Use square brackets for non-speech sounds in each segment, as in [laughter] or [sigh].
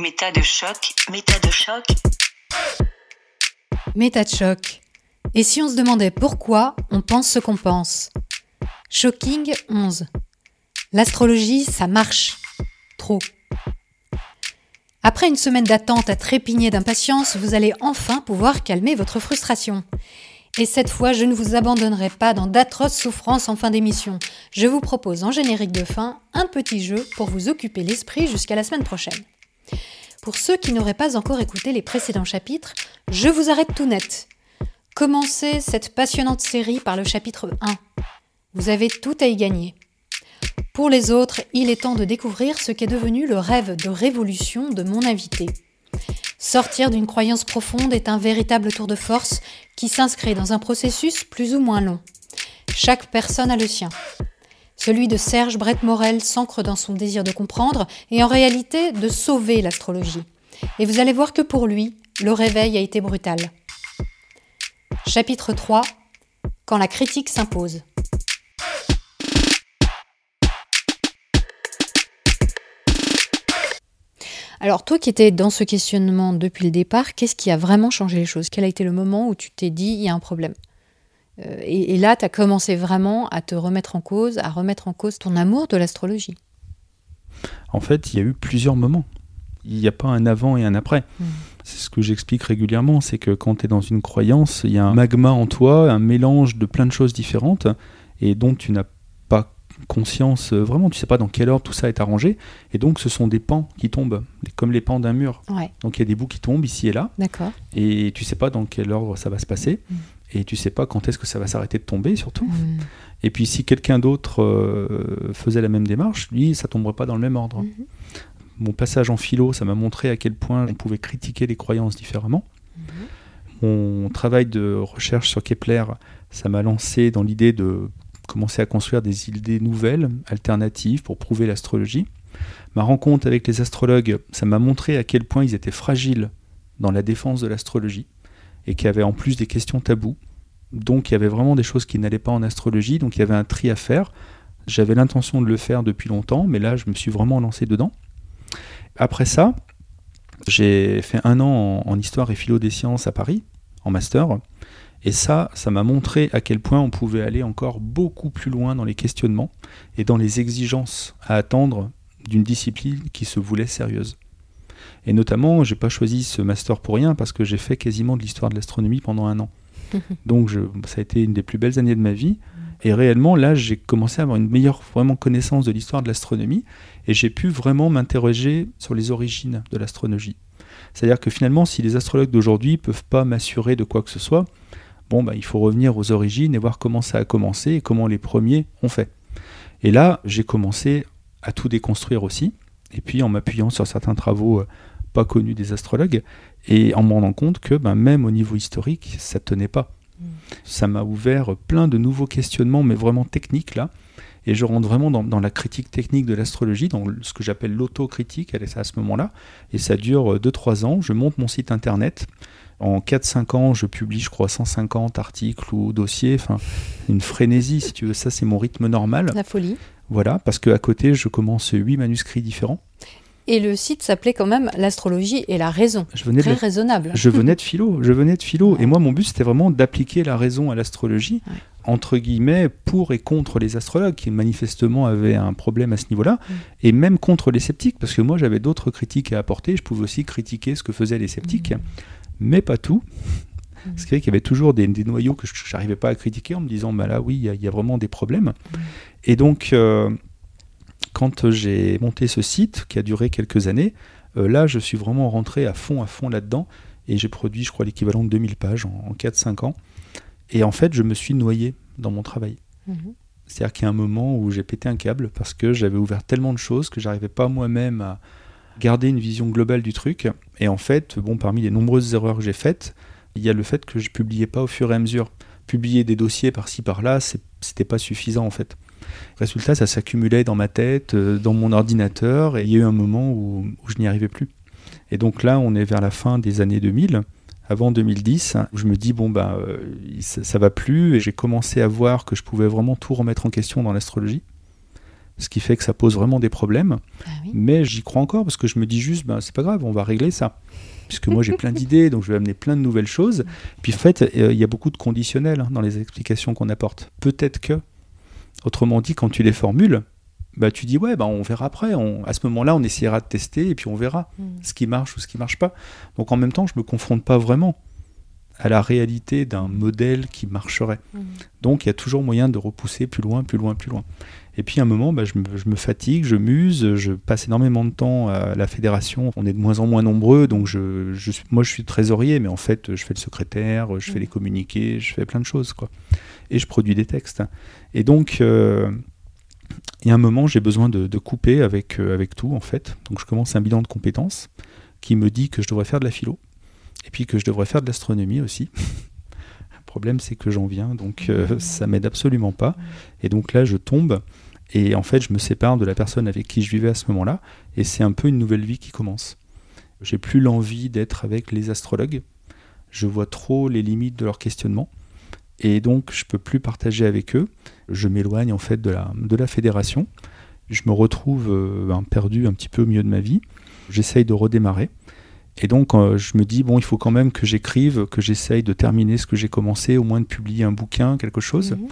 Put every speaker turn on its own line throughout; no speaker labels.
Méta de choc, méta de choc.
Méta de choc. Et si on se demandait pourquoi on pense ce qu'on pense? Shocking 11. L'astrologie, ça marche. Trop. Après une semaine d'attente à trépigner d'impatience, vous allez enfin pouvoir calmer votre frustration. Et cette fois, je ne vous abandonnerai pas dans d'atroces souffrances en fin d'émission. Je vous propose en générique de fin un petit jeu pour vous occuper l'esprit jusqu'à la semaine prochaine. Pour ceux qui n'auraient pas encore écouté les précédents chapitres, je vous arrête tout net. Commencez cette passionnante série par le chapitre 1. Vous avez tout à y gagner. Pour les autres, il est temps de découvrir ce qu'est devenu le rêve de révolution de mon invité. Sortir d'une croyance profonde est un véritable tour de force qui s'inscrit dans un processus plus ou moins long. Chaque personne a le sien. Celui de Serge Brett Morel s'ancre dans son désir de comprendre et en réalité de sauver l'astrologie. Et vous allez voir que pour lui, le réveil a été brutal. Chapitre 3 Quand la critique s'impose. Alors toi qui étais dans ce questionnement depuis le départ, qu'est-ce qui a vraiment changé les choses? Quel a été le moment où tu t'es dit il y a un problème? Euh, et, là, tu as commencé vraiment à te remettre en cause, à remettre en cause ton amour de l'astrologie.
En fait, il y a eu plusieurs moments. Il n'y a pas un avant et un après. Hmm. C'est ce que j'explique régulièrement, c'est que quand tu es dans une croyance, il y a un magma en toi, un mélange de plein de choses différentes, et dont tu n'as conscience, euh, vraiment, tu sais pas dans quel ordre tout ça est arrangé. Et donc, ce sont des pans qui tombent, comme les pans d'un mur. Donc, il y a des bouts qui tombent ici et là.
D'accord.
Et tu sais pas dans quel ordre ça va se passer. Mm. Et tu sais pas quand est-ce que ça va s'arrêter de tomber, surtout. Mm. Et puis, si quelqu'un d'autre euh, faisait la même démarche, lui, ça tomberait pas dans le même ordre. Mm-hmm. Mon passage en philo, ça m'a montré à quel point on pouvait critiquer les croyances différemment. Mm-hmm. Mon travail de recherche sur Kepler, ça m'a lancé dans l'idée de commencer à construire des idées nouvelles, alternatives pour prouver l'astrologie. Ma rencontre avec les astrologues, ça m'a montré à quel point ils étaient fragiles dans la défense de l'astrologie et qu'il y avait en plus des questions tabous. Donc il y avait vraiment des choses qui n'allaient pas en astrologie, donc il y avait un tri à faire. J'avais l'intention de le faire depuis longtemps, mais là je me suis vraiment lancé dedans. Après ça, j'ai fait un an en histoire et philo des sciences à Paris, en master. Et ça, ça m'a montré à quel point on pouvait aller encore beaucoup plus loin dans les questionnements et dans les exigences à attendre d'une discipline qui se voulait sérieuse. Et notamment, j'ai pas choisi ce master pour rien parce que j'ai fait quasiment de l'histoire de l'astronomie pendant un an. [laughs] Donc ça a été une des plus belles années de ma vie. Et réellement, là, j'ai commencé à avoir une meilleure vraiment connaissance de l'histoire de l'astronomie et j'ai pu vraiment m'interroger sur les origines de l'astronomie. C'est-à-dire que finalement, si les astrologues d'aujourd'hui peuvent pas m'assurer de quoi que ce soit, bon, bah, il faut revenir aux origines et voir comment ça a commencé et comment les premiers ont fait. Et là, j'ai commencé à tout déconstruire aussi, et puis en m'appuyant sur certains travaux euh, pas connus des astrologues, et en me rendant compte que bah, même au niveau historique, ça ne tenait pas. Mm. Ça m'a ouvert plein de nouveaux questionnements, mais vraiment techniques là. Et je rentre vraiment dans, la critique technique de l'astrologie, dans ce que j'appelle l'autocritique à ce moment-là. Et ça dure 2-3 ans. Je monte mon site internet. En 4-5 ans, je publie, je crois, 150 articles ou dossiers. Enfin, une frénésie, si tu veux. Ça, c'est mon rythme normal.
La folie.
Voilà, parce qu'à côté, je commence 8 manuscrits différents.
Et le site s'appelait quand même L'astrologie et la raison. Je venais Très raisonnable.
Je venais de philo. Je venais de philo. Et moi, mon but, c'était vraiment d'appliquer la raison à l'astrologie, entre guillemets, pour et contre les astrologues, qui manifestement avaient un problème à ce niveau-là, mm. et même contre les sceptiques, parce que moi, j'avais d'autres critiques à apporter. Je pouvais aussi critiquer ce que faisaient les sceptiques. Mm mais pas tout. Parce qu'il y avait toujours des, noyaux que je n'arrivais pas à critiquer en me disant, bah là oui, il y, a vraiment des problèmes. Et donc, euh, quand j'ai monté ce site, qui a duré quelques années, euh, là, je suis vraiment rentré à fond, à fond là-dedans. Et j'ai produit, je crois, l'équivalent de 2000 pages en, 4-5 ans. Et en fait, je me suis noyé dans mon travail. Mhm. C'est-à-dire qu'il y a un moment où j'ai pété un câble parce que j'avais ouvert tellement de choses que j'arrivais pas moi-même à, garder une vision globale du truc. Et en fait, bon, parmi les nombreuses erreurs que j'ai faites, il y a le fait que je publiais pas au fur et à mesure. Publier des dossiers par-ci par-là, c'était pas suffisant en fait. Résultat, ça s'accumulait dans ma tête, euh, dans mon ordinateur, et il y a eu un moment où, je n'y arrivais plus. Et donc là, on est vers la fin des années 2000, avant 2010, où je me dis, bon, bah, euh, ça, ça va plus, et j'ai commencé à voir que je pouvais vraiment tout remettre en question dans l'astrologie ce qui fait que ça pose vraiment des problèmes.
Ah oui.
Mais j'y crois encore parce que je me dis juste, ben, c'est pas grave, on va régler ça. Puisque moi j'ai plein d'idées, donc je vais amener plein de nouvelles choses. Puis en fait, euh, il y a beaucoup de conditionnels hein, dans les explications qu'on apporte. Peut-être que, autrement dit, quand tu les formules, bah, tu dis ouais, bah, on verra après. On- à ce moment-là, on essaiera de tester et puis on verra
Mm.
ce qui marche ou ce qui marche pas. Donc en même temps, je me confronte pas vraiment à la réalité d'un modèle qui marcherait.
Mm.
Donc il y a toujours moyen de repousser plus loin, plus loin, plus loin. Et puis à un moment, bah, je, me, je me fatigue, je muse, je passe énormément de temps à la fédération. On est de moins en moins nombreux, donc je, je suis- moi je suis trésorier, mais en fait je fais le secrétaire, je fais
Mm.
les communiqués, je fais plein de choses. quoi. Et je produis des textes. Et donc euh, il y a un moment, j'ai besoin de, de couper avec, euh, avec tout en fait. Donc je commence un bilan de compétences qui me dit que je devrais faire de la philo et puis que je devrais faire de l'astronomie aussi. [laughs] Le problème, c'est que j'en viens, donc euh, ça m'aide absolument pas. Et donc là, je tombe, et en fait, je me sépare de la personne avec qui je vivais à ce moment-là, et c'est un peu une nouvelle vie qui commence. J'ai plus l'envie d'être avec les astrologues. Je vois trop les limites de leur questionnement, et donc je peux plus partager avec eux. Je m'éloigne en fait de la, de la fédération. Je me retrouve euh, ben, perdu un petit peu au milieu de ma vie. J'essaye de redémarrer. Et donc, euh, je me dis, bon, il faut quand même que j'écrive, que j'essaye de terminer ce que j'ai commencé, au moins de publier un bouquin, quelque chose.
Mhm.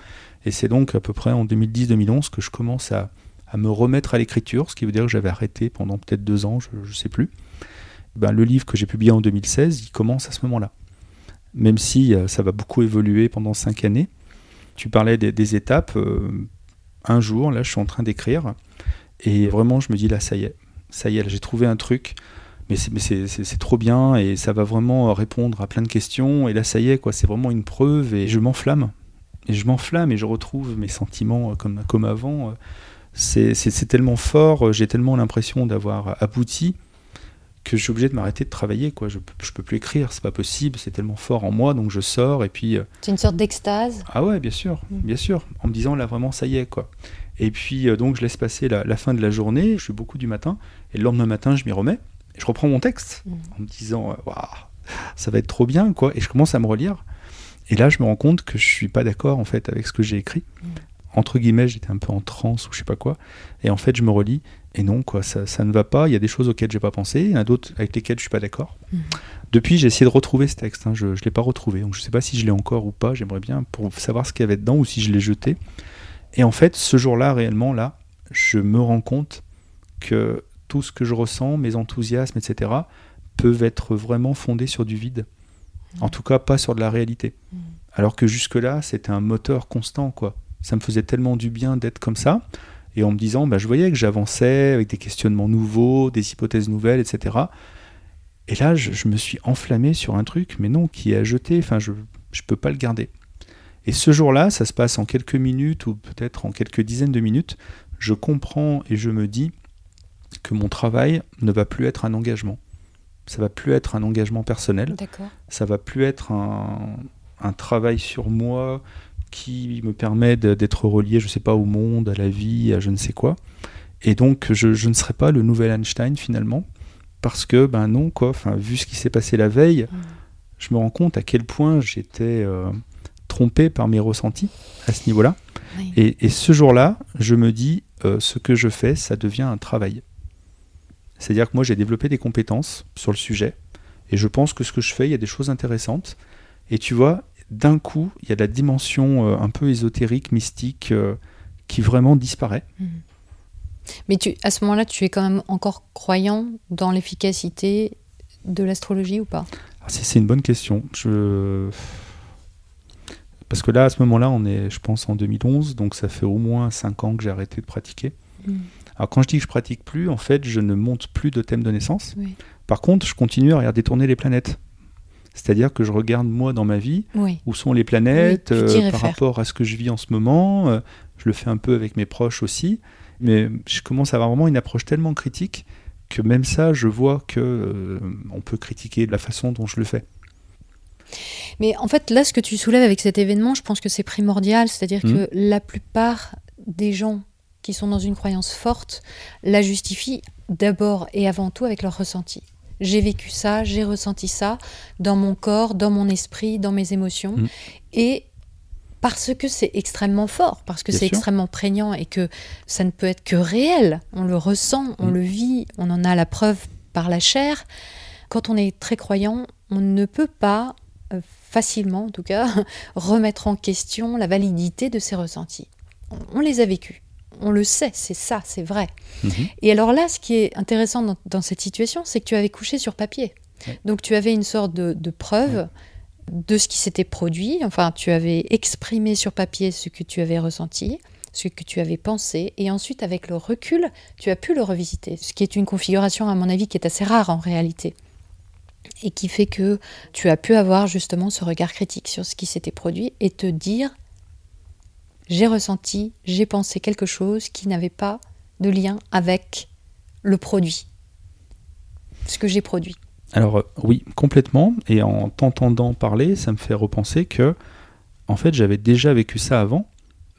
Et c'est donc à peu près en 2010-2011 que je commence à, me remettre à l'écriture, ce qui veut dire que j'avais arrêté pendant peut-être deux ans, je ne sais plus. Ben, le livre que j'ai publié en 2016, il commence à ce moment-là. Même si euh, ça va beaucoup évoluer pendant cinq années. Tu parlais des, étapes. euh, un jour, là, je suis en train d'écrire. Et vraiment, je me dis, là, ça y est. Ça y est, j'ai trouvé un truc. Mais c'est trop bien et ça va vraiment répondre à plein de questions. Et là, ça y est, quoi. C'est vraiment une preuve et je m'enflamme. Et je m'enflamme et je retrouve mes sentiments euh, comme, comme avant. Euh, C'est tellement fort, euh, j'ai tellement l'impression d'avoir abouti que je suis obligé de m'arrêter de travailler. Quoi. Je, je peux plus écrire, c'est pas possible, c'est tellement fort en moi, donc je sors et puis.
C'est une sorte d'extase?
ah ouais, bien sûr,
Mm.
bien sûr, en me disant là vraiment ça y est quoi. Et puis donc je laisse passer la, la fin de la journée, je suis beaucoup du matin, et le lendemain matin je m'y remets, et je reprends mon texte
Mm.
en me disant waouh, ça va être trop bien quoi, et je commence à me relire, et là je me rends compte que je suis pas d'accord en fait avec ce que j'ai écrit.
Mm.
Entre guillemets, j'étais un peu en transe ou je sais pas quoi, et en fait je me relis, et non quoi, ça, ça ne va pas, il y a des choses auxquelles j'ai pas pensé, il y en a d'autres avec lesquelles je suis pas d'accord.
Mm.
Depuis, j'ai essayé de retrouver ce texte. hein. Je ne l'ai pas retrouvé. Donc, je ne sais pas si je l'ai encore ou pas. J'aimerais bien pour savoir ce qu'il y avait dedans ou si je l'ai jeté. Et en fait, ce jour-là, réellement, là, je me rends compte que tout ce que je ressens, mes enthousiasmes, etc., peuvent être vraiment fondés sur du vide. En tout cas, pas sur de la réalité.
Mm.
Alors que jusque-là, c'était un moteur constant, quoi. Ça me faisait tellement du bien d'être comme ça. Et en me disant, bah, je voyais que j'avançais avec des questionnements nouveaux, des hypothèses nouvelles, etc. Et là, je, je me suis enflammé sur un truc, mais non, qui est à jeter. Enfin, je ne peux pas le garder. Et ce jour-là, ça se passe en quelques minutes ou peut-être en quelques dizaines de minutes. Je comprends et je me dis que mon travail ne va plus être un engagement. Ça va plus être un engagement personnel ça va plus être un, un travail sur moi qui me permet d'être relié, je sais pas, au monde, à la vie, à je ne sais quoi. Et donc, je, je ne serai pas le nouvel Einstein finalement, parce que, ben non, quoi, enfin, vu ce qui s'est passé la veille,
Mm.
je me rends compte à quel point j'étais euh, trompé par mes ressentis à ce niveau-là.
Oui.
Et, et ce jour-là, je me dis, euh, ce que je fais, ça devient un travail. C'est-à-dire que moi, j'ai développé des compétences sur le sujet, et je pense que ce que je fais, il y a des choses intéressantes. Et tu vois, d'un coup, il y a la dimension euh, un peu ésotérique, mystique, euh, qui vraiment disparaît.
Mais tu, à ce moment-là, tu es quand même encore croyant dans l'efficacité de l'astrologie ou pas?
Ah, c'est une bonne question. Je... Parce que là, à ce moment-là, on est, je pense, en 2011, donc ça fait au moins 5 ans que j'ai arrêté de pratiquer.
Mm.
Alors quand je dis que je pratique plus, en fait, je ne monte plus de thème de naissance.
Oui.
Par contre, je continue à regarder tourner les planètes. C'est-à-dire que je regarde moi dans ma vie
Oui.
où sont les planètes
Oui,
euh, par rapport à ce que je vis en ce moment. euh, je le fais un peu avec mes proches aussi. Mais je commence à avoir vraiment une approche tellement critique que même ça, je vois que euh, on peut critiquer de la façon dont je le fais.
Mais en fait, là, ce que tu soulèves avec cet événement, je pense que c'est primordial. C'est-à-dire
Mhm.
que la plupart des gens qui sont dans une croyance forte la justifient d'abord et avant tout avec leur ressenti. J'ai vécu ça, j'ai ressenti ça dans mon corps, dans mon esprit, dans mes émotions.
Mhm.
Et parce que c'est extrêmement fort, parce que c'est extrêmement prégnant et que ça ne peut être que réel. On le ressent, on
Mm.
le vit, on en a la preuve par la chair. Quand on est très croyant, on ne peut pas euh, facilement, en tout cas, [laughs] remettre en question la validité de ces ressentis. On les a vécus. On le sait, c'est ça, c'est vrai.
Mhm.
Et alors là, ce qui est intéressant dans, dans cette situation, c'est que tu avais couché sur papier.
Ouais.
Donc tu avais une sorte de, de preuve de ce qui s'était produit. Enfin, tu avais exprimé sur papier ce que tu avais ressenti, ce que tu avais pensé, et ensuite, avec le recul, tu as pu le revisiter. Ce qui est une configuration, à mon avis, qui est assez rare en réalité. Et qui fait que tu as pu avoir justement ce regard critique sur ce qui s'était produit et te dire j'ai ressenti, j'ai pensé quelque chose qui n'avait pas de lien avec le produit, ce que j'ai produit.
Alors euh, oui, complètement. Et en t'entendant parler, ça me fait repenser que, en fait, j'avais déjà vécu ça avant,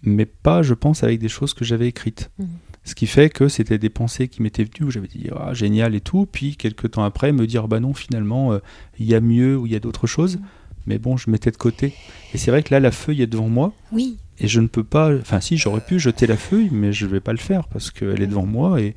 mais pas, je pense, avec des choses que j'avais écrites.
Mhm.
Ce qui fait que c'était des pensées qui m'étaient venues où j'avais dit ah, génial et tout, puis quelques temps après me dire bah non finalement euh, il y a mieux ou il y a d'autres choses, mais bon je mettais de côté. Et c'est vrai que là la feuille est devant moi
Oui,
et je ne peux pas, enfin si j'aurais pu jeter la feuille, mais je ne vais pas le faire parce qu'elle est devant moi et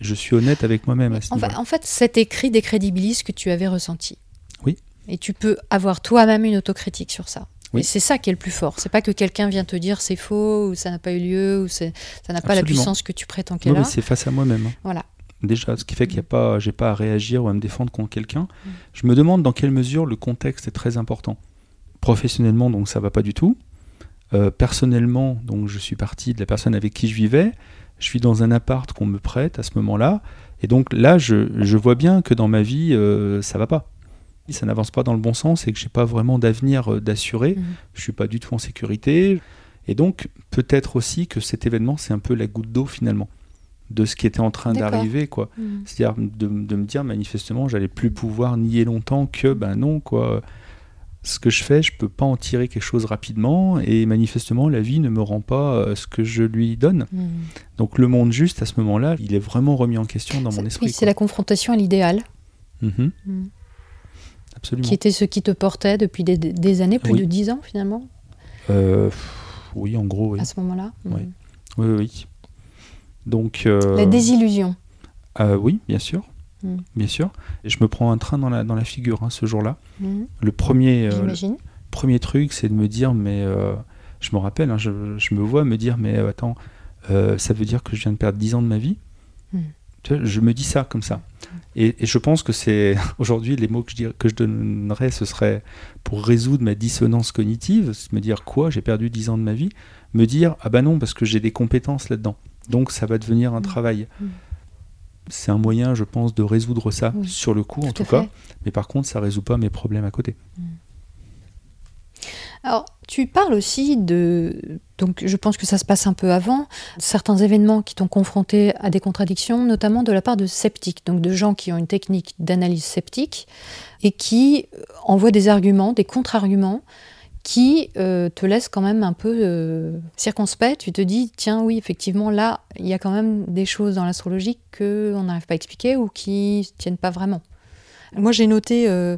je suis honnête avec moi-même à ce
en
niveau.
en fait, cet écrit décrédibilise ce que tu avais ressenti.
Oui.
Et tu peux avoir toi-même une autocritique sur ça.
Oui.
Et c'est ça qui est le plus fort. C'est pas que quelqu'un vient te dire c'est faux ou ça n'a pas eu lieu ou ça n'a pas la puissance que tu prétends qu'elle
mais
a.
c'est face à moi-même. hein.
Voilà.
Déjà, ce qui fait qu'il n'y a pas, j'ai pas à réagir ou à me défendre contre quelqu'un.
Mm.
Je me demande dans quelle mesure le contexte est très important. Professionnellement, donc ça va pas du tout. Euh, personnellement, donc je suis parti de la personne avec qui je vivais. Je suis dans un appart qu'on me prête à ce moment-là, et donc là, je, je vois bien que dans ma vie, euh, ça va pas. Ça n'avance pas dans le bon sens et que j'ai pas vraiment d'avenir euh, d'assurer.
Mhm.
Je suis pas du tout en sécurité. Et donc, peut-être aussi que cet événement, c'est un peu la goutte d'eau finalement de ce qui était en train d'arriver, quoi.
Mhm.
C'est-à-dire de, de me dire manifestement, j'allais plus pouvoir nier longtemps que, ben non, quoi. Ce que je fais, je peux pas en tirer quelque chose rapidement, et manifestement, la vie ne me rend pas euh, ce que je lui donne.
Mhm.
Donc le monde juste, à ce moment-là, il est vraiment remis en question dans mon esprit.
Oui, c'est la confrontation à l'idéal,
quoi. Mhm,
Mhm.
absolument.
qui était ce qui te portait depuis des, des années, plus
Oui.
de dix ans finalement,
Euh, oui, en gros, oui.
à ce moment-là. Mhm.
Oui. Oui, oui, oui. Donc. euh,
La désillusion.
euh, oui, bien sûr.
Mm.
Bien sûr. Et je me prends un train dans la, dans la figure hein, ce jour-là.
Mhm.
Le premier, euh, premier truc, c'est de me dire, mais euh, je me rappelle, hein, je, je me vois me dire, mais euh, attends, euh, ça veut dire que je viens de perdre 10 ans de ma vie
Mm.
Tu vois, Je me dis ça comme ça. Et, et je pense que c'est [laughs] aujourd'hui les mots que je, dirais- que je donnerais, ce serait pour résoudre ma dissonance cognitive, me dire quoi, j'ai perdu 10 ans de ma vie, me dire, ah bah non, parce que j'ai des compétences là-dedans. Donc ça va devenir un
Mm.
travail.
Mm.
C'est un moyen, je pense, de résoudre ça
Oui.
sur le coup, en
Tout
cas.
fait.
Mais par contre, ça résout pas mes problèmes à côté.
Alors, tu parles aussi de. Donc, je pense que ça se passe un peu avant. Certains événements qui t'ont confronté à des contradictions, notamment de la part de sceptiques, donc de gens qui ont une technique d'analyse sceptique et qui envoient des arguments, des contre-arguments qui euh, te laissent quand même un peu euh, circonspect. Tu te dis, tiens, oui, effectivement, là, il y a quand même des choses dans l'astrologie qu'on n'arrive pas à expliquer ou qui ne tiennent pas vraiment. Moi, j'ai noté euh,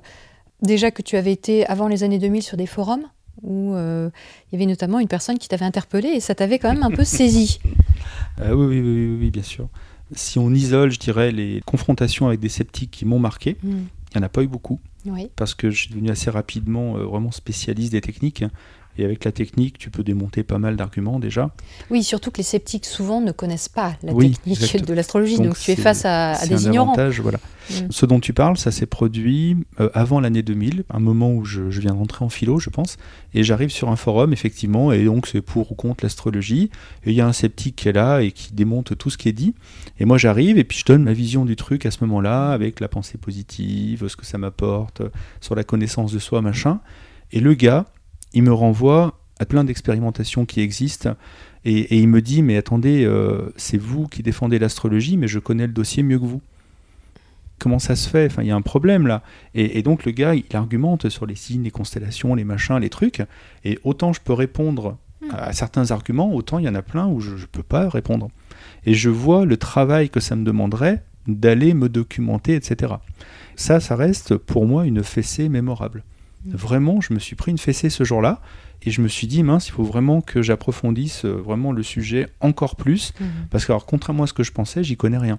déjà que tu avais été, avant les années 2000, sur des forums où il y avait notamment une personne qui t'avait interpellé et ça t'avait quand même un peu [laughs] saisi.
Oui, oui, oui, bien sûr. Si on isole, je dirais, les confrontations avec des sceptiques qui m'ont marqué,
Mm.
il n'y en a pas eu beaucoup,
Oui.
parce que je suis devenu assez rapidement euh, vraiment spécialiste des techniques. Et avec la technique, tu peux démonter pas mal d'arguments déjà.
oui, surtout que les sceptiques souvent ne connaissent pas la
Oui,
technique de l'astrologie, donc,
Donc
tu es face à, des
un
ignorants.
avantage, voilà.
Mm.
Ce dont tu parles, ça s'est produit euh, avant l'année 2000, un moment où je, je viens de rentrer en philo, je pense, et j'arrive sur un forum, effectivement, et donc c'est pour ou contre l'astrologie, et il y a un sceptique qui est là et qui démonte tout ce qui est dit, et moi j'arrive, et puis je donne ma vision du truc à ce moment-là, avec la pensée positive, ce que ça m'apporte, sur la connaissance de soi, machin, et le gars, il me renvoie à plein d'expérimentations qui existent, et, et il me dit, mais attendez, euh, c'est vous qui défendez l'astrologie, mais je connais le dossier mieux que vous comment ça se fait? Enfin, il y a un problème là. Et, et donc le gars, il argumente sur les signes, les constellations, les machins, les trucs. Et autant je peux répondre à certains arguments, autant il y en a plein où je ne peux pas répondre. Et je vois le travail que ça me demanderait d'aller me documenter, etc. Ça, ça reste pour moi une fessée mémorable. Vraiment, je me suis pris une fessée ce jour-là. Et je me suis dit, mince, il faut vraiment que j'approfondisse euh, vraiment le sujet encore plus.
Mhm.
Parce que, alors, contrairement à ce que je pensais, j'y connais rien.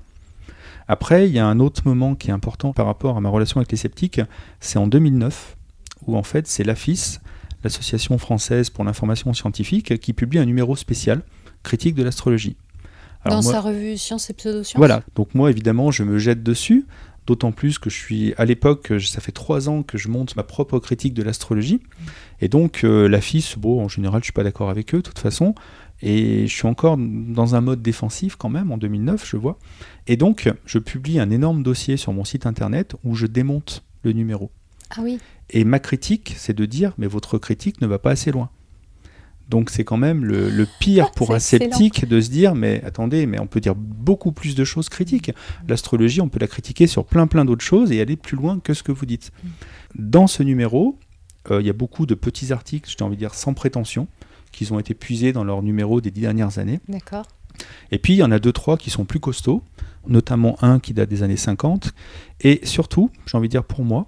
Après, il y a un autre moment qui est important par rapport à ma relation avec les sceptiques. C'est en 2009, où en fait, c'est l'AFIS, l'Association française pour l'information scientifique, qui publie un numéro spécial, critique de l'astrologie. Alors
Dans
moi-
sa revue Sciences et Pseudosciences
voilà, donc moi évidemment je me jette dessus, d'autant plus que je suis à l'époque, ça fait trois ans que je monte ma propre critique de l'astrologie, et donc euh, la FIS, bon en général je suis pas d'accord avec eux de toute façon, et je suis encore dans un mode défensif quand même en 2009 je vois, et donc je publie un énorme dossier sur mon site internet où je démonte le numéro.
Ah oui.
Et ma critique c'est de dire mais votre critique ne va pas assez loin. Donc c'est quand même le, le pire pour un
excellent.
sceptique de se dire mais attendez mais on peut dire beaucoup plus de choses critiques. L'astrologie on peut la critiquer sur plein plein d'autres choses et aller plus loin que ce que vous dites. Dans ce numéro euh, il y a beaucoup de petits articles j'ai envie de dire sans prétention qui ont été puisés dans leur numéro des dix dernières années.
D'accord.
Et puis il y en a deux trois qui sont plus costauds, notamment un qui date des années 50 et surtout j'ai envie de dire pour moi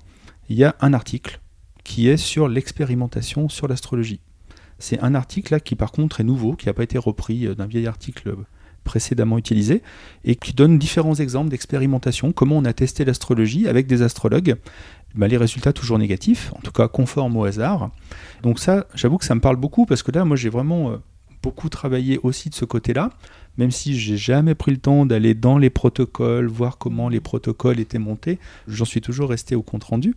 il y a un article qui est sur l'expérimentation sur l'astrologie. C'est un article qui par contre est nouveau, qui n'a pas été repris euh, d'un vieil article précédemment utilisé, et qui donne différents exemples d'expérimentation, comment on a testé l'astrologie avec des astrologues. Bah, les résultats toujours négatifs, en tout cas conformes au hasard. Donc ça, j'avoue que ça me parle beaucoup, parce que là, moi j'ai vraiment euh, beaucoup travaillé aussi de ce côté-là, même si j'ai jamais pris le temps d'aller dans les protocoles, voir comment les protocoles étaient montés, j'en suis toujours resté au compte-rendu,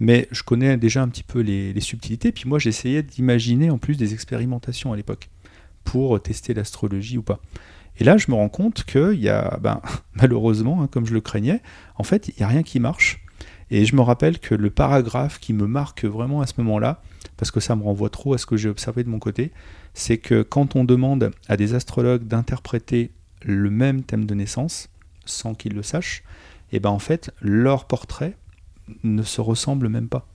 mais je connais déjà un petit peu les, les subtilités, puis moi j'essayais d'imaginer en plus des expérimentations à l'époque, pour tester l'astrologie ou pas. Et là je me rends compte qu'il y a, ben, [laughs] malheureusement, hein, comme je le craignais, en fait il n'y a rien qui marche. Et je me rappelle que le paragraphe qui me marque vraiment à ce moment-là, parce que ça me renvoie trop à ce que j'ai observé de mon côté, c'est que quand on demande à des astrologues d'interpréter le même thème de naissance, sans qu'ils le sachent, et ben en fait, leur portrait ne se ressemble même pas.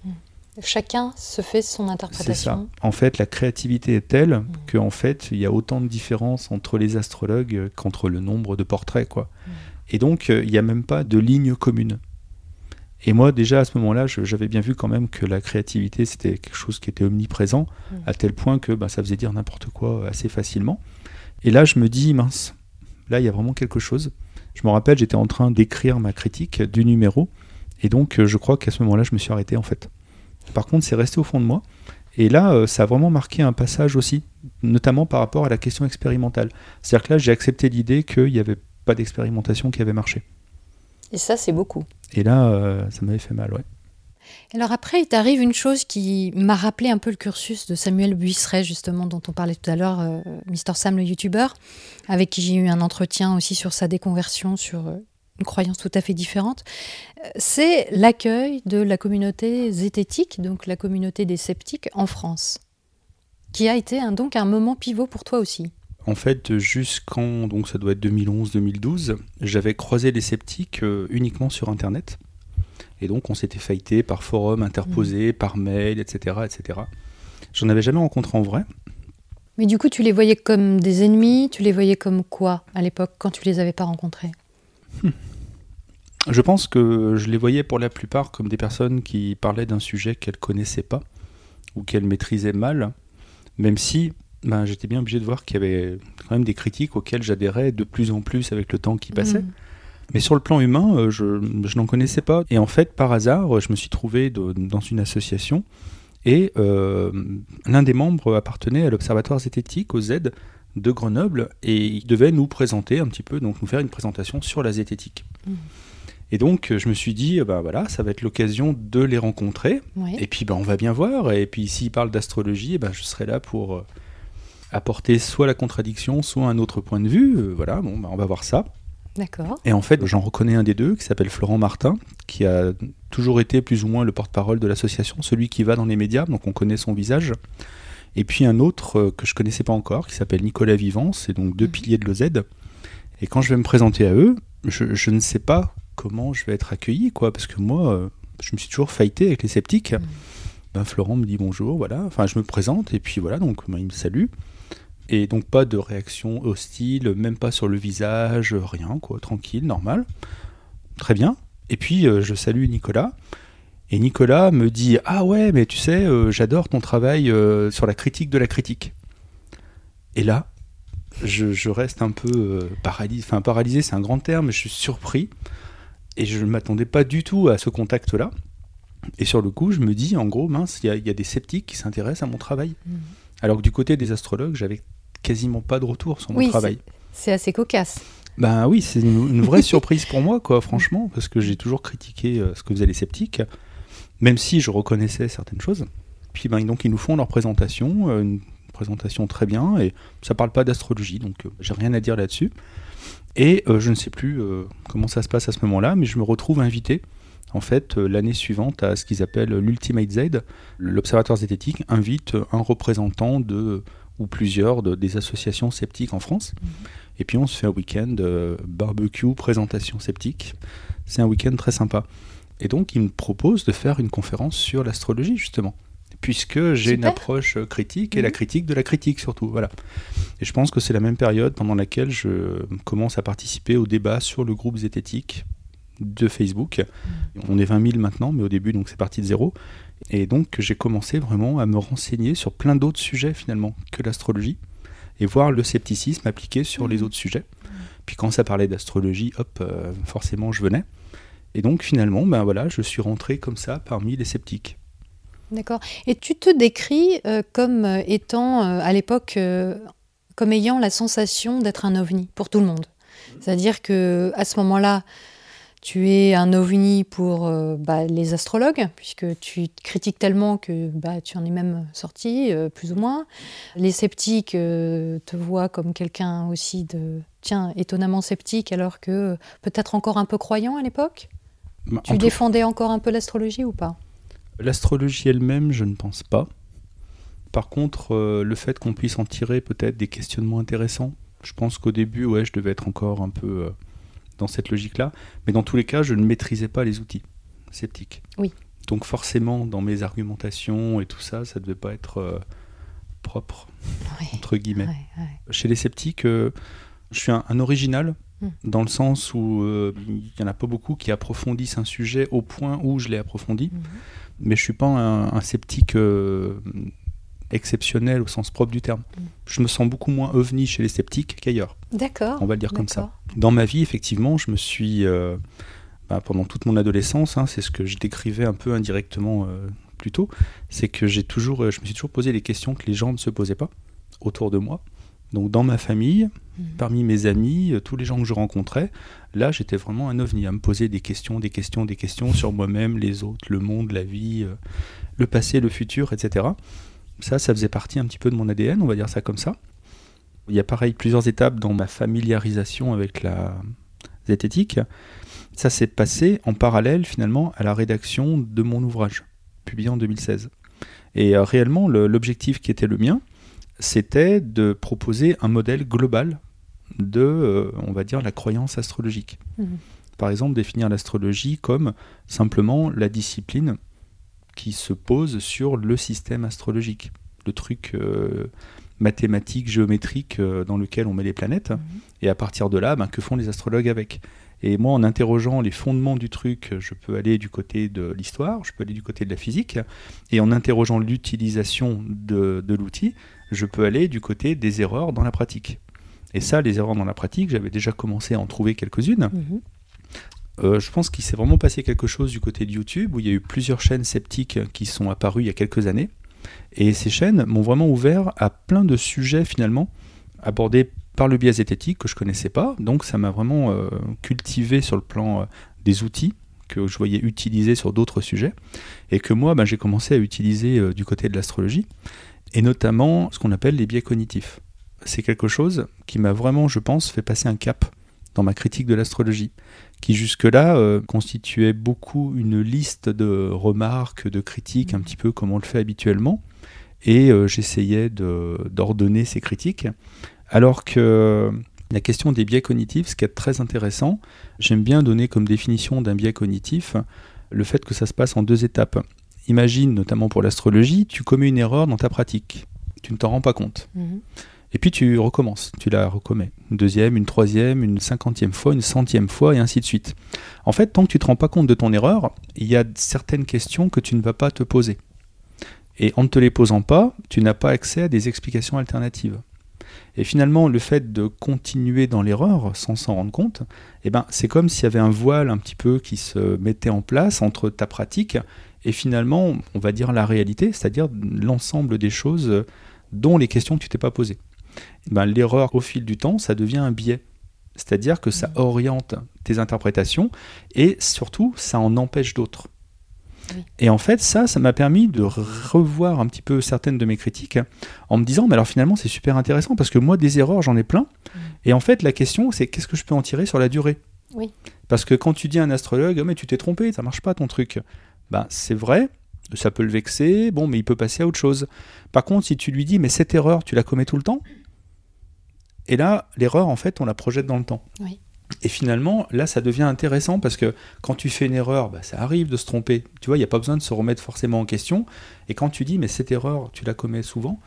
Chacun se fait son
C'est ça.
interprétation.
En fait, la créativité est telle qu'en fait, il y a autant de différences entre les astrologues qu'entre le nombre de portraits, quoi. Et donc, euh, il n'y a même pas de ligne commune. Et moi, déjà à ce moment-là, j'avais bien vu quand même que la créativité, c'était quelque chose qui était omniprésent,
Mm.
à tel point que bah, ça faisait dire n'importe quoi assez facilement. Et là, je me dis, mince, là, il y a vraiment quelque chose. Je me rappelle, j'étais en train d'écrire ma critique du numéro, et donc euh, je crois qu'à ce moment-là, je me suis arrêté en fait. Par contre, c'est resté au fond de moi. Et là, euh, ça a vraiment marqué un passage aussi, notamment par rapport à la question expérimentale. C'est-à-dire que là, j'ai accepté l'idée qu'il n'y avait pas d'expérimentation qui avait marché.
Et ça, c'est beaucoup.
Et là, euh, ça m'avait fait mal, ouais.
Alors après, il t'arrive une chose qui m'a rappelé un peu le cursus de Samuel Buisseret, justement, dont on parlait tout à l'heure, euh, Mister Sam le youtubeur, avec qui j'ai eu un entretien aussi sur sa déconversion, sur euh, une croyance tout à fait différente. Euh, C'est l'accueil de la communauté zététique, donc la communauté des sceptiques en France, qui a été donc un moment pivot pour toi aussi.
En fait, jusqu'en, donc ça doit être 2011-2012, j'avais croisé les sceptiques euh, uniquement sur Internet. Et donc, on s'était faillité par forum interposé, par mail, etc., etc. J'en avais jamais rencontré en vrai.
Mais du coup, tu les voyais comme des ennemis, tu les voyais comme quoi à l'époque quand tu les avais pas rencontrés?
Je pense que je les voyais pour la plupart comme des personnes qui parlaient d'un sujet qu'elles connaissaient pas ou qu'elles maîtrisaient mal, même si ben, j'étais bien obligé de voir qu'il y avait quand même des critiques auxquelles j'adhérais de plus en plus avec le temps qui passait.
Mm.
Mais sur le plan humain, euh, je, je n'en connaissais pas. Et en fait, par hasard, je me suis trouvé de- dans une association et euh, l'un des membres appartenait à l'Observatoire zététique, au Z, de Grenoble, et il devait nous présenter un petit peu, donc nous faire une présentation sur la zététique.
Mhm.
Et donc, je me suis dit, bah voilà, ça va être l'occasion de les rencontrer. Et puis, ben, on va bien voir. Et puis, s'ils parlent d'astrologie, ben, je serai là pour euh, apporter soit la contradiction, soit un autre point de vue. Euh, voilà, bon, ben, on va voir ça.
D'accord.
Et en fait, j'en reconnais un des deux qui s'appelle Florent Martin, qui a toujours été plus ou moins le porte-parole de l'association, celui qui va dans les médias, donc on connaît son visage. Et puis un autre euh, que je connaissais pas encore, qui s'appelle Nicolas Vivant, c'est donc deux piliers de l'OZ. Et quand je vais me présenter à eux, je, je ne sais pas comment je vais être accueilli, quoi, parce que moi, euh, je me suis toujours fighté avec les sceptiques. Ben, Florent me dit bonjour, voilà, enfin je me présente, et puis voilà, donc ben, il me salue. Et donc pas de réaction hostile, même pas sur le visage, rien, quoi, tranquille, normal. Très bien. Et puis euh, je salue Nicolas. Et Nicolas me dit Ah ouais, mais tu sais, euh, j'adore ton travail euh, sur la critique de la critique. Et là, je, reste un peu paralysé. Enfin, paralysé, c'est un grand terme, mais je suis surpris. Et je ne m'attendais pas du tout à ce contact-là. Et sur le coup, je me dis, en gros, mince, il y, a des sceptiques qui s'intéressent à mon travail. Mmh. Alors que du côté des astrologues, j'avais quasiment pas de retour sur mon travail.
C'est assez cocasse.
Ben oui, c'est une, vraie [laughs] surprise pour moi, quoi, franchement, parce que j'ai toujours critiqué ce que faisaient les sceptiques même si je reconnaissais certaines choses. Puis ben, donc ils nous font leur présentation, euh, une présentation très bien, et ça parle pas d'astrologie, donc euh, j'ai rien à dire là-dessus. Et euh, je ne sais plus comment ça se passe à ce moment-là, mais je me retrouve invité, en fait, l'année suivante à ce qu'ils appellent l'Ultimate Z. L'Observatoire zététique invite un représentant de, ou plusieurs de, des associations sceptiques en France. Mhm. Et puis on se fait un week-end barbecue, présentation sceptique. C'est un week-end très sympa. Et donc, il me propose de faire une conférence sur l'astrologie, justement. Puisque j'ai une approche critique et la mhm. critique de la critique, surtout. Voilà. Et je pense que c'est la même période pendant laquelle je commence à participer au débat sur le groupe zététique de Facebook. Mhm. On est 20 000 maintenant, mais au début, donc c'est parti de zéro. Et donc, j'ai commencé vraiment à me renseigner sur plein d'autres sujets, finalement, que l'astrologie, et voir le scepticisme appliqué sur les mhm. autres sujets. Puis quand ça parlait d'astrologie, hop, euh, forcément, je venais. Et donc finalement, ben voilà, je suis rentré comme ça parmi les sceptiques.
D'accord. Et tu te décris euh, comme euh, étant euh, à l'époque comme ayant la sensation d'être un ovni pour tout le monde. C'est-à-dire que à ce moment-là, tu es un ovni pour bah, les astrologues, puisque tu critiques tellement que bah, tu en es même sorti, plus ou moins. Les sceptiques te voient comme quelqu'un aussi de, tiens, étonnamment sceptique, alors que peut-être encore un peu croyant à l'époque bah, tu défendais encore un peu l'astrologie ou pas?
L'astrologie elle-même, je ne pense pas. Par contre, euh, le fait qu'on puisse en tirer peut-être des questionnements intéressants, je pense qu'au début, ouais, je devais être encore un peu euh, dans cette logique-là. Mais dans tous les cas, je ne maîtrisais pas les outils sceptiques.
Oui.
Donc forcément, dans mes argumentations et tout ça, ça ne devait pas être euh, propre, entre guillemets. Chez les sceptiques, je suis un original Hmm. dans le sens où euh, il n'y en a pas beaucoup qui approfondissent un sujet au point où je l'ai approfondi. Hmm. Mais je ne suis pas un, sceptique euh, exceptionnel au sens propre du terme. Hmm. Je me sens beaucoup moins ovni chez les sceptiques qu'ailleurs.
D'accord.
On va le dire comme ça. Dans ma vie, effectivement, je me suis, euh, bah, pendant toute mon adolescence, hein, c'est ce que je décrivais un peu indirectement plus tôt, c'est que j'ai toujours, je me suis toujours posé les questions que les gens ne se posaient pas autour de moi. Donc dans ma famille, mhm. parmi mes amis, euh, tous les gens que je rencontrais, là j'étais vraiment un ovni, à me poser des questions, des questions, des questions sur moi-même, les autres, le monde, la vie, euh, le passé, le futur, etc. Ça, ça faisait partie un petit peu de mon ADN, on va dire ça comme ça. Il y a pareil plusieurs étapes dans ma familiarisation avec la zététique. Ça s'est passé en parallèle finalement à la rédaction de mon ouvrage, publié en 2016. Et euh, réellement, l'objectif qui était le mien, c'était de proposer un modèle global de, euh, on va dire, la croyance astrologique. Mhm. Par exemple, définir l'astrologie comme simplement la discipline qui se pose sur le système astrologique, le truc euh, mathématique, géométrique euh, dans lequel on met les planètes. Mhm. Et à partir de là, ben, que font les astrologues avec? Et moi, en interrogeant les fondements du truc, je peux aller du côté de l'histoire, je peux aller du côté de la physique, et en interrogeant l'utilisation de, l'outil, je peux aller du côté des erreurs dans la pratique. Et ça, les erreurs dans la pratique, j'avais déjà commencé à en trouver quelques-unes. Mhm. Euh, je pense qu'il s'est vraiment passé quelque chose du côté de YouTube, où il y a eu plusieurs chaînes sceptiques qui sont apparues il y a quelques années. Et ces chaînes m'ont vraiment ouvert à plein de sujets finalement abordés par le biais zététique que je connaissais pas. Donc ça m'a vraiment euh, cultivé sur le plan euh, des outils que je voyais utiliser sur d'autres sujets et que moi ben, j'ai commencé à utiliser du côté de l'astrologie et notamment ce qu'on appelle les biais cognitifs. C'est quelque chose qui m'a vraiment, je pense, fait passer un cap dans ma critique de l'astrologie, qui jusque-là constituait beaucoup une liste de remarques, de critiques, un petit peu comme on le fait habituellement, et j'essayais d'ordonner ces critiques. Alors que la question des biais cognitifs, ce qui est très intéressant, j'aime bien donner comme définition d'un biais cognitif le fait que ça se passe en deux étapes. Imagine, notamment pour l'astrologie, tu commets une erreur dans ta pratique. Tu ne t'en rends pas compte. Mhm. Et puis tu recommences, tu la recommets. Une deuxième, une troisième, une cinquantième fois, une centième fois, et ainsi de suite. En fait, tant que tu ne te rends pas compte de ton erreur, il y a certaines questions que tu ne vas pas te poser. Et en ne te les posant pas, tu n'as pas accès à des explications alternatives. Et finalement, le fait de continuer dans l'erreur sans s'en rendre compte, eh ben, c'est comme s'il y avait un voile un petit peu qui se mettait en place entre ta pratique et finalement, on va dire la réalité, c'est-à-dire l'ensemble des choses dont les questions que tu t'es pas posées. Eh ben, l'erreur au fil du temps, ça devient un biais. C'est-à-dire que ça mmh. oriente tes interprétations et surtout, ça en empêche d'autres. Et en fait, ça, ça m'a permis de revoir un petit peu certaines de mes critiques en me disant, mais alors finalement, c'est super intéressant parce que moi, des erreurs, j'en ai plein. Mm. Et en fait, la question, c'est qu'est-ce que je peux en tirer sur la durée?
Oui.
Parce que quand tu dis à un astrologue, oh, mais tu t'es trompé, ça marche pas ton truc, ben, c'est vrai, ça peut le vexer, bon, mais il peut passer à autre chose. Par contre, si tu lui dis, mais cette erreur, tu la commets tout le temps, et là, l'erreur, en fait, on la projette dans le temps.
Oui.
Et finalement, là, ça devient intéressant parce que quand tu fais une erreur, bah, ça arrive de se tromper. Tu vois, il n'y a pas besoin de se remettre forcément en question. Et quand tu dis, mais cette erreur, tu la commets souvent,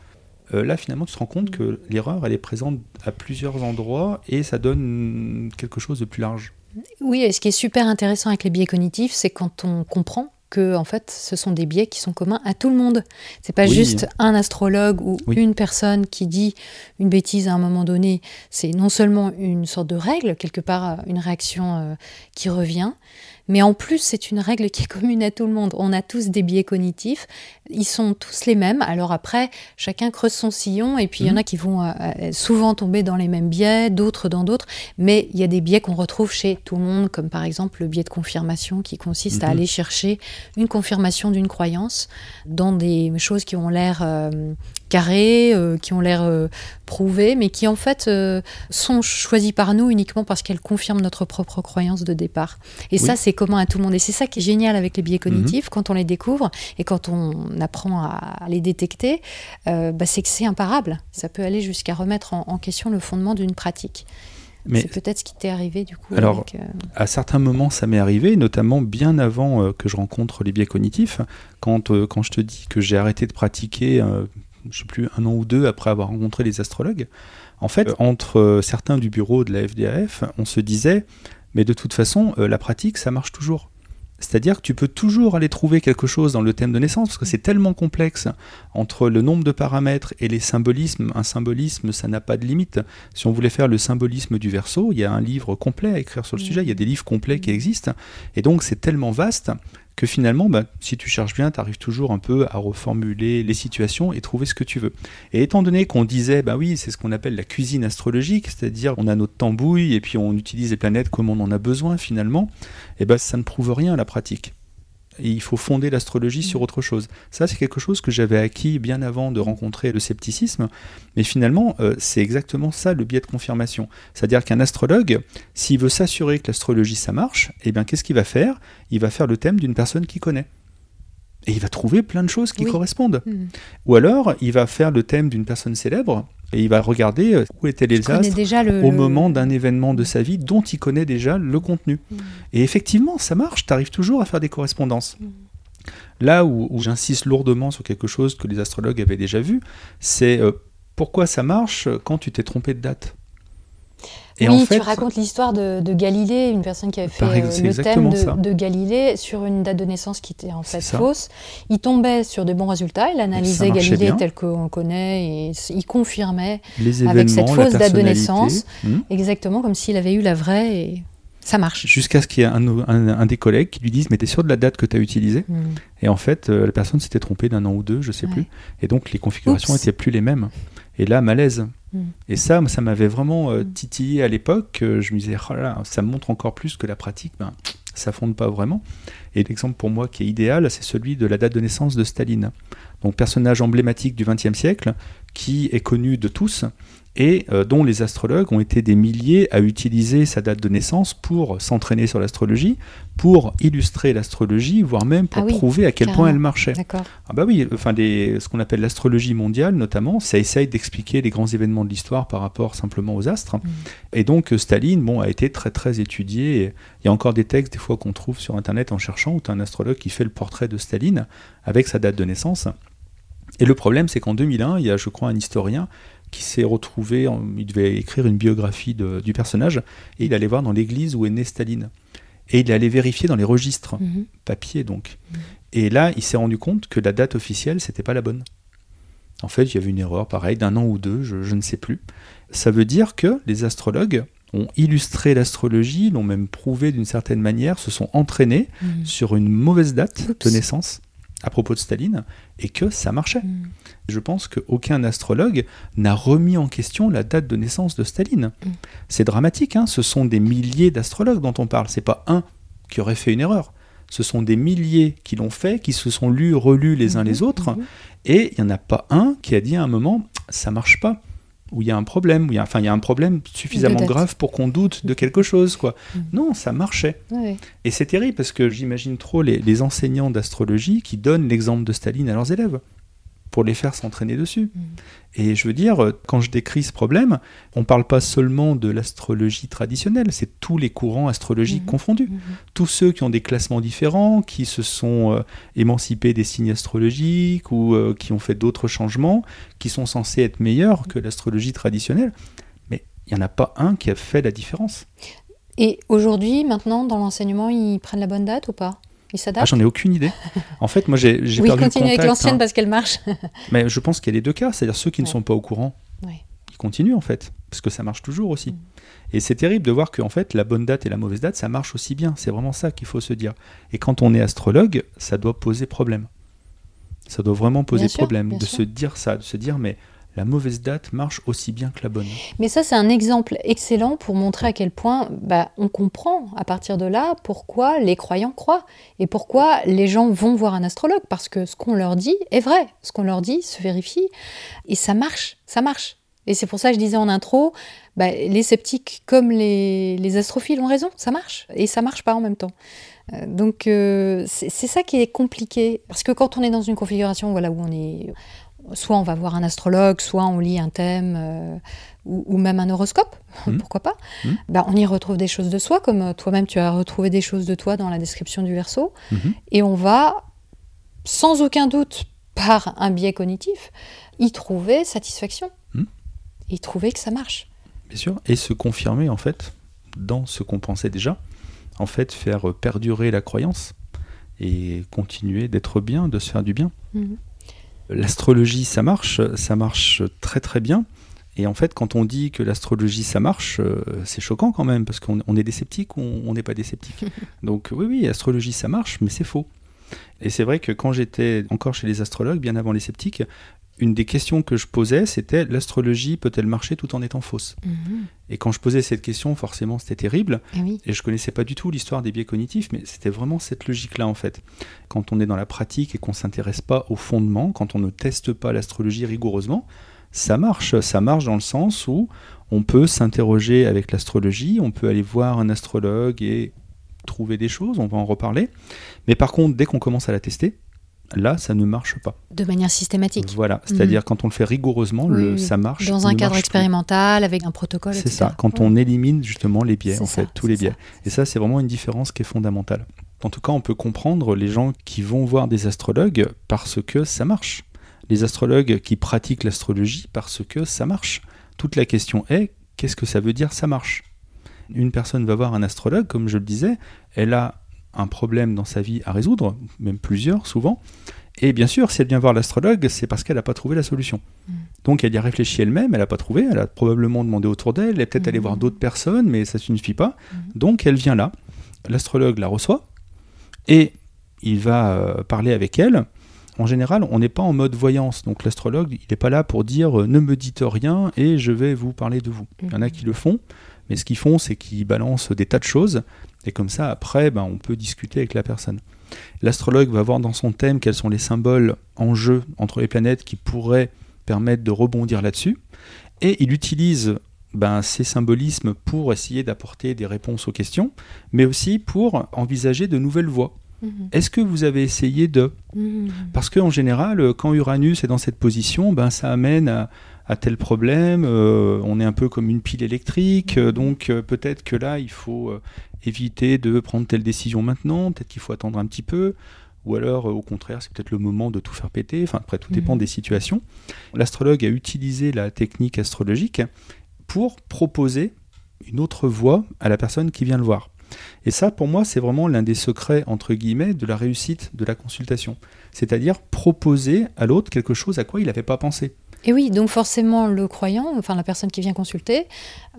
euh, là, finalement, tu te rends compte que l'erreur, elle est présente à plusieurs endroits et ça donne quelque chose de plus large.
Oui, et ce qui est super intéressant avec les biais cognitifs, c'est quand on comprend que en fait, ce sont des biais qui sont communs à tout le monde. C'est pas juste un astrologue ou une personne qui dit une bêtise à un moment donné. C'est non seulement une sorte de règle, quelque part une réaction euh, qui revient, mais en plus, c'est une règle qui est commune à tout le monde. On a tous des biais cognitifs. Ils sont tous les mêmes. Alors après, chacun creuse son sillon. Et puis, il y en a mhm. qui vont euh, euh, souvent tomber dans les mêmes biais, d'autres dans d'autres. Mais il y a des biais qu'on retrouve chez tout le monde, comme par exemple le biais de confirmation qui consiste à mhm. aller chercher une confirmation d'une croyance dans des choses qui ont l'air euh, carrées, qui ont l'air prouvées, mais qui en fait sont choisies par nous uniquement parce qu'elles confirment notre propre croyance de départ. Et ça, c'est commun à tout le monde. Et c'est ça qui est génial avec les biais cognitifs, mhm. quand on les découvre et quand on apprend à, les détecter, euh, bah, c'est que c'est imparable. Ça peut aller jusqu'à remettre en, question le fondement d'une pratique. c'est peut-être ce qui t'est arrivé du coup.
Alors, euh, à certains moments, ça m'est arrivé, notamment bien avant euh, que je rencontre les biais cognitifs. Quand, quand je te dis que j'ai arrêté de pratiquer, je sais plus, un an ou deux après avoir rencontré les astrologues, en fait, entre certains du bureau de la FDAF, on se disait, mais de toute façon, euh, la pratique, ça marche toujours. C'est-à-dire que tu peux toujours aller trouver quelque chose dans le thème de naissance, parce que c'est tellement complexe entre le nombre de paramètres et les symbolismes. Un symbolisme, ça n'a pas de limite. Si on voulait faire le symbolisme du verso, il y a un livre complet à écrire sur le sujet, il y a des livres complets qui existent. Et donc c'est tellement vaste que finalement, bah, si tu cherches bien, tu arrives toujours un peu à reformuler les situations et trouver ce que tu veux. Et étant donné qu'on disait, bah oui, c'est ce qu'on appelle la cuisine astrologique, c'est-à-dire on a notre tambouille et puis on utilise les planètes comme on en a besoin finalement, et eh ben ça ne prouve rien à la pratique et il faut fonder l'astrologie sur mm. autre chose. Ça, c'est quelque chose que j'avais acquis bien avant de rencontrer le scepticisme, mais finalement, euh, c'est exactement ça le biais de confirmation. C'est-à-dire qu'un astrologue, s'il veut s'assurer que l'astrologie ça marche, eh bien, qu'est-ce qu'il va faire? Il va faire le thème d'une personne qu'il connaît. Et il va trouver plein de choses qui correspondent. Mm. Ou alors, il va faire le thème d'une personne célèbre, et il va regarder euh, où étaient les astres au moment d'un événement de sa vie dont il connaît déjà le contenu. Mm. Et effectivement, ça marche, tu arrives toujours à faire des correspondances. Mm. Là où, j'insiste lourdement sur quelque chose que les astrologues avaient déjà vu, c'est euh, pourquoi ça marche quand tu t'es trompé de date
oui, tu racontes l'histoire de, Galilée, une personne qui avait fait euh, le thème de, Galilée sur une date de naissance qui était en fait fausse. Il tombait sur de bons résultats, il analysait Galilée tel qu'on le connaît et il confirmait avec cette fausse date de naissance, hmm. exactement comme s'il avait eu la vraie et ça marche.
Jusqu'à ce qu'il y ait un, des collègues qui lui dise Mais t'es sûr de la date que tu as utilisée hmm. Et en fait, euh, la personne s'était trompée d'un an ou deux, je sais plus. Et donc les configurations n'étaient plus les mêmes. Et là, malaise. Mm. Et ça, ça m'avait vraiment euh, mm. titillé à l'époque. je me disais, oh là, ça montre encore plus que la pratique, ben, ça fonde pas vraiment. Et l'exemple pour moi qui est idéal, c'est celui de la date de naissance de Staline. Donc personnage emblématique du XXe siècle, qui est connu de tous, et euh, dont les astrologues ont été des milliers à utiliser sa date de naissance pour s'entraîner sur l'astrologie, pour illustrer l'astrologie, voire même pour ah prouver à quel point elle marchait. Ah bah oui, enfin ce qu'on appelle l'astrologie mondiale notamment, ça essaye d'expliquer les grands événements de l'histoire par rapport simplement aux astres. Mm. Et donc Staline, bon, a été très très étudié. Il y a encore des textes des fois qu'on trouve sur internet en cherchant où tu as un astrologue qui fait le portrait de Staline avec sa date de naissance. Et le problème, c'est qu'en 2001, il y a, je crois, un historien qui s'est retrouvé, il devait écrire une biographie du personnage, et il allait voir dans l'église où est né Staline. Et il allait vérifier dans les registres, mhm. papier donc. Mhm. Et là, il s'est rendu compte que la date officielle, c'était pas la bonne. En fait, il y avait une erreur, pareil, d'un an ou deux, je, ne sais plus. Ça veut dire que les astrologues ont illustré l'astrologie, l'ont même prouvé d'une certaine manière, se sont entraînés mhm. sur une mauvaise date de naissance à propos de Staline et que ça marchait. Mm. Je pense qu'aucun astrologue n'a remis en question la date de naissance de Staline. Mm. C'est dramatique, hein ce sont des milliers d'astrologues dont on parle, c'est pas un qui aurait fait une erreur. Ce sont des milliers qui l'ont fait, qui se sont lus, relus les uns les mm-hmm. autres, mm-hmm. et il n'y en a pas un qui a dit à un moment ça marche pas où il y a un problème, où il y a, enfin il y a un problème suffisamment grave pour qu'on doute de quelque chose, quoi. Mm. Non, ça marchait. Et c'est terrible parce que j'imagine trop les enseignants d'astrologie qui donnent l'exemple de Staline à leurs élèves pour les faire s'entraîner dessus. Mm. Et je veux dire, quand je décris ce problème, on ne parle pas seulement de l'astrologie traditionnelle, c'est tous les courants astrologiques mm-hmm. confondus. Mm-hmm. Tous ceux qui ont des classements différents, qui se sont euh, émancipés des signes astrologiques ou euh, qui ont fait d'autres changements, qui sont censés être meilleurs que l'astrologie traditionnelle. Mais il n'y en a pas un qui a fait la différence.
Et aujourd'hui, maintenant, dans l'enseignement, ils prennent la bonne date ou pas?
Ah, J'en ai aucune idée. En fait, moi, j'ai
oui, perdu continue avec l'ancienne hein. parce qu'elle marche. [laughs]
Mais je pense qu'il y a les deux cas. C'est-à-dire ceux qui ne sont pas au courant, ils continuent en fait, parce que ça marche toujours aussi. Mm. Et c'est terrible de voir que en fait, la bonne date et la mauvaise date, ça marche aussi bien. C'est vraiment ça qu'il faut se dire. Et quand on est astrologue, ça doit poser problème. Ça doit vraiment poser problème de se dire ça, de se dire mais la mauvaise date marche aussi bien que la bonne.
Mais ça, c'est un exemple excellent pour montrer à quel point bah, on comprend à partir de là pourquoi les croyants croient et pourquoi les gens vont voir un astrologue. Parce que ce qu'on leur dit est vrai, ce qu'on leur dit se vérifie et ça marche, ça marche. Et c'est pour ça que je disais en intro, bah, les sceptiques comme les, astrophiles ont raison, ça marche et ça marche pas en même temps. Euh, donc euh, c'est ça qui est compliqué parce que quand on est dans une configuration voilà où on est soit on va voir un astrologue, soit on lit un thème euh, ou, même un horoscope, [laughs] mmh. pourquoi pas, mmh. bah, on y retrouve des choses de soi, comme euh, toi-même tu as retrouvé des choses de toi dans la description du verso, mmh. et on va, sans aucun doute, par un biais cognitif, y trouver satisfaction, y trouver que ça marche.
Bien sûr, et se confirmer en fait dans ce qu'on pensait déjà, en fait faire perdurer la croyance et continuer d'être bien, de se faire du bien l'astrologie, ça marche, ça marche très très bien. Et en fait, quand on dit que l'astrologie, ça marche, euh, c'est choquant quand même, parce qu'on est des sceptiques ou on n'est pas des sceptiques. [laughs] Donc oui, oui, l'astrologie, ça marche, mais c'est faux. Et c'est vrai que quand j'étais encore chez les astrologues, bien avant les sceptiques, une des questions que je posais, c'était l'astrologie peut-elle marcher tout en étant fausse? Mhm. Et quand je posais cette question, forcément, c'était terrible.
Eh
et je connaissais pas du tout l'histoire des biais cognitifs, mais c'était vraiment cette logique-là, en fait. Quand on est dans la pratique et qu'on s'intéresse pas au fondement, quand on ne teste pas l'astrologie rigoureusement, ça marche. Ça marche dans le sens où on peut s'interroger avec l'astrologie, on peut aller voir un astrologue et trouver des choses, on va en reparler. Mais par contre, dès qu'on commence à la tester, Là, ça ne marche pas.
De manière systématique.
Voilà, c'est-à-dire mhm. quand on le fait rigoureusement, le, ça marche.
Dans un cadre expérimental, avec un protocole,
C'est ça, quand on élimine justement les biais, en fait, tous les biais. Et ça, c'est vraiment une différence qui est fondamentale. En tout cas, on peut comprendre les gens qui vont voir des astrologues parce que ça marche. Les astrologues qui pratiquent l'astrologie parce que ça marche. Toute la question est, qu'est-ce que ça veut dire ça marche? Une personne va voir un astrologue, comme je le disais, elle a un problème dans sa vie à résoudre, même plusieurs souvent. Et bien sûr, si elle vient voir l'astrologue, c'est parce qu'elle n'a pas trouvé la solution. Mm. Donc elle y a réfléchi elle-même, elle n'a pas trouvé, elle a probablement demandé autour d'elle, elle est peut-être allée voir mm. d'autres personnes, mais ça ne suffit pas. Mm. Donc elle vient là, l'astrologue la reçoit, et il va euh, parler avec elle. En général, on n'est pas en mode voyance, donc l'astrologue, il n'est pas là pour dire euh, ne me dites rien et je vais vous parler de vous. Il y en a qui le font, mais ce qu'ils font, c'est qu'ils balancent des tas de choses et comme ça, après, ben, on peut discuter avec la personne. L'astrologue va voir dans son thème quels sont les symboles en jeu entre les planètes qui pourraient permettre de rebondir là-dessus. Et il utilise ben, ces symbolismes pour essayer d'apporter des réponses aux questions, mais aussi pour envisager de nouvelles voies. Mhm. Est-ce que vous avez essayé de? Mhm. Parce qu'en général, quand Uranus est dans cette position, ben, ça amène à, à tel problème, euh, on est un peu comme une pile électrique, euh, donc euh, peut-être que là, il faut éviter de prendre telle décision maintenant, peut-être qu'il faut attendre un petit peu, ou alors au contraire c'est peut-être le moment de tout faire péter, enfin après tout dépend
Mhm.
des situations. L'astrologue a utilisé la technique astrologique pour proposer une autre voie à la personne qui vient le voir. Et ça, pour moi, c'est vraiment l'un des secrets, entre guillemets, de la réussite de la consultation. C'est-à-dire proposer à l'autre quelque chose à quoi il n'avait pas pensé.
Et oui, donc forcément, le croyant, enfin la personne qui vient consulter,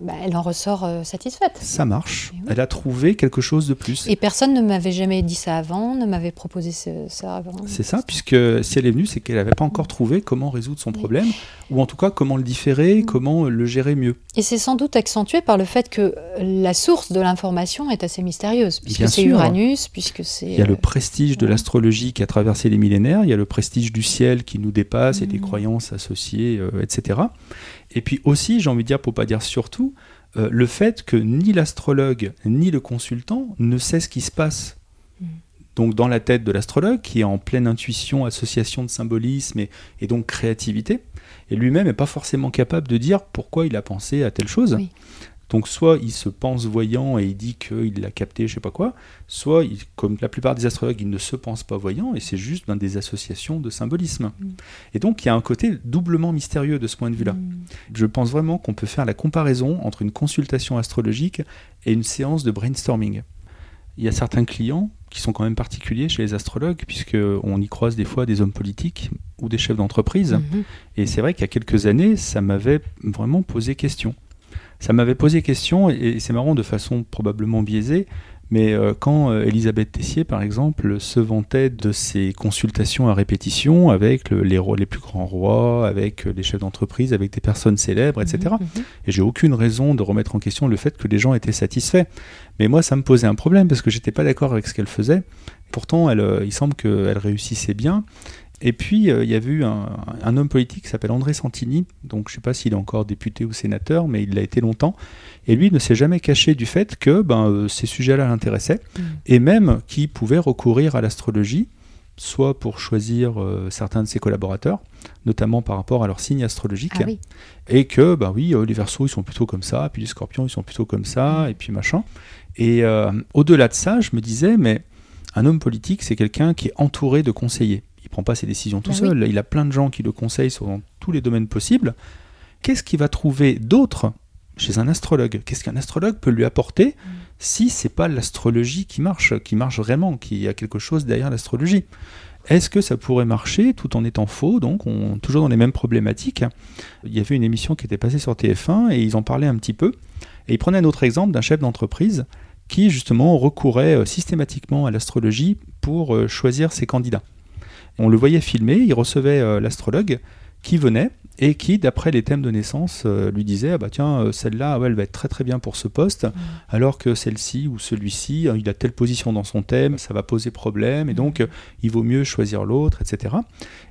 bah, elle en ressort euh, satisfaite.
Ça marche.
Oui.
Elle a trouvé quelque chose de plus.
Et personne ne m'avait jamais dit ça avant, ne m'avait proposé ce- ça avant.
C'est ça, puisque si elle est venue, c'est qu'elle n'avait pas encore trouvé comment résoudre son
Oui.
problème, ou en tout cas comment le différer,
Mm.
comment le gérer mieux.
Et c'est sans doute accentué par le fait que la source de l'information est assez mystérieuse, puisque c'est. Uranus, puisque c'est...
Il y a le
euh,
prestige de l'astrologie qui a traversé les millénaires, il y a le prestige du ciel qui nous dépasse et des
Mhm.
croyances associées, euh, etc. Et puis aussi, j'ai envie de dire, pour pas dire surtout, euh, le fait que ni l'astrologue ni le consultant ne sait ce qui se passe.
Mhm.
Donc dans la tête de l'astrologue, qui est en pleine intuition, association de symbolisme et, et donc créativité, et lui-même n'est pas forcément capable de dire pourquoi il a pensé à telle chose.
Oui.
Donc soit il se pense voyant et il dit qu'il l'a capté, je sais pas quoi, soit, il- comme la plupart des astrologues, il ne se pense pas voyant et c'est juste ben, des associations de symbolisme.
Mm.
Et donc il y a un côté doublement mystérieux de ce point de vue-là.
mm,
Je pense vraiment qu'on peut faire la comparaison entre une consultation astrologique et une séance de brainstorming. Il y a certains clients qui sont quand même particuliers chez les astrologues, puisqu'on y croise des fois des hommes politiques ou des chefs d'entreprise.
mhm.
Et c'est vrai qu'il y a quelques années, ça m'avait vraiment posé question. Ça m'avait posé question, et c'est marrant de façon probablement biaisée, mais euh, quand euh, Elisabeth Tessier, par exemple, se vantait de ses consultations à répétition avec le- les, rois, les plus grands rois, avec euh, les chefs d'entreprise, avec des personnes célèbres, etc.
Mhm, mhm.
Et j'ai aucune raison de remettre en question le fait que les gens étaient satisfaits. Mais moi, ça me posait un problème parce que j'étais pas d'accord avec ce qu'elle faisait. Pourtant, elle, il semble qu'elle réussissait bien. Et puis, euh, il y avait eu un, un homme politique qui s'appelle André Santini. Donc, je sais pas s'il est encore député ou sénateur, mais il l'a été longtemps. Et lui ne s'est jamais caché du fait que ben, euh, ces sujets-là l'intéressaient.
Mm.
Et même qu'il pouvait recourir à l'astrologie, soit pour choisir euh, certains de ses collaborateurs, notamment par rapport à leur signe astrologique
Ah oui.
et que bah oui euh, les versos ils sont plutôt comme ça puis les scorpions ils sont plutôt comme ça
Mm.
et puis machin et euh, au-delà de ça je me disais mais un homme politique c'est quelqu'un qui est entouré de conseillers il prend pas ses décisions tout
Bah
seul. il a plein de gens qui le conseillent sur dans tous les domaines possibles. Qu'est-ce qu'il va trouver d'autre chez un astrologue? Qu'est-ce qu'un astrologue peut lui apporter si c'est pas l'astrologie qui marche qui marche vraiment qu'il y a quelque chose derrière l'astrologie? Est-ce que ça pourrait marcher tout en étant faux? Donc, on, toujours dans les mêmes problématiques. Il y avait une émission qui était passée sur TF1 et ils en parlaient un petit peu. Et ils prenaient un autre exemple d'un chef d'entreprise qui, justement, recourait euh, systématiquement à l'astrologie pour euh, choisir ses candidats. On le voyait filmer, il recevait euh, l'astrologue qui venait et qui, d'après les thèmes de naissance, euh, lui disait ah bah tiens, euh, celle-là, ouais, elle va être très très bien pour ce poste, alors que celle-ci ou celui-ci, euh, il a telle position dans son thème, ça va poser problème, et donc euh, il vaut mieux choisir l'autre, etc.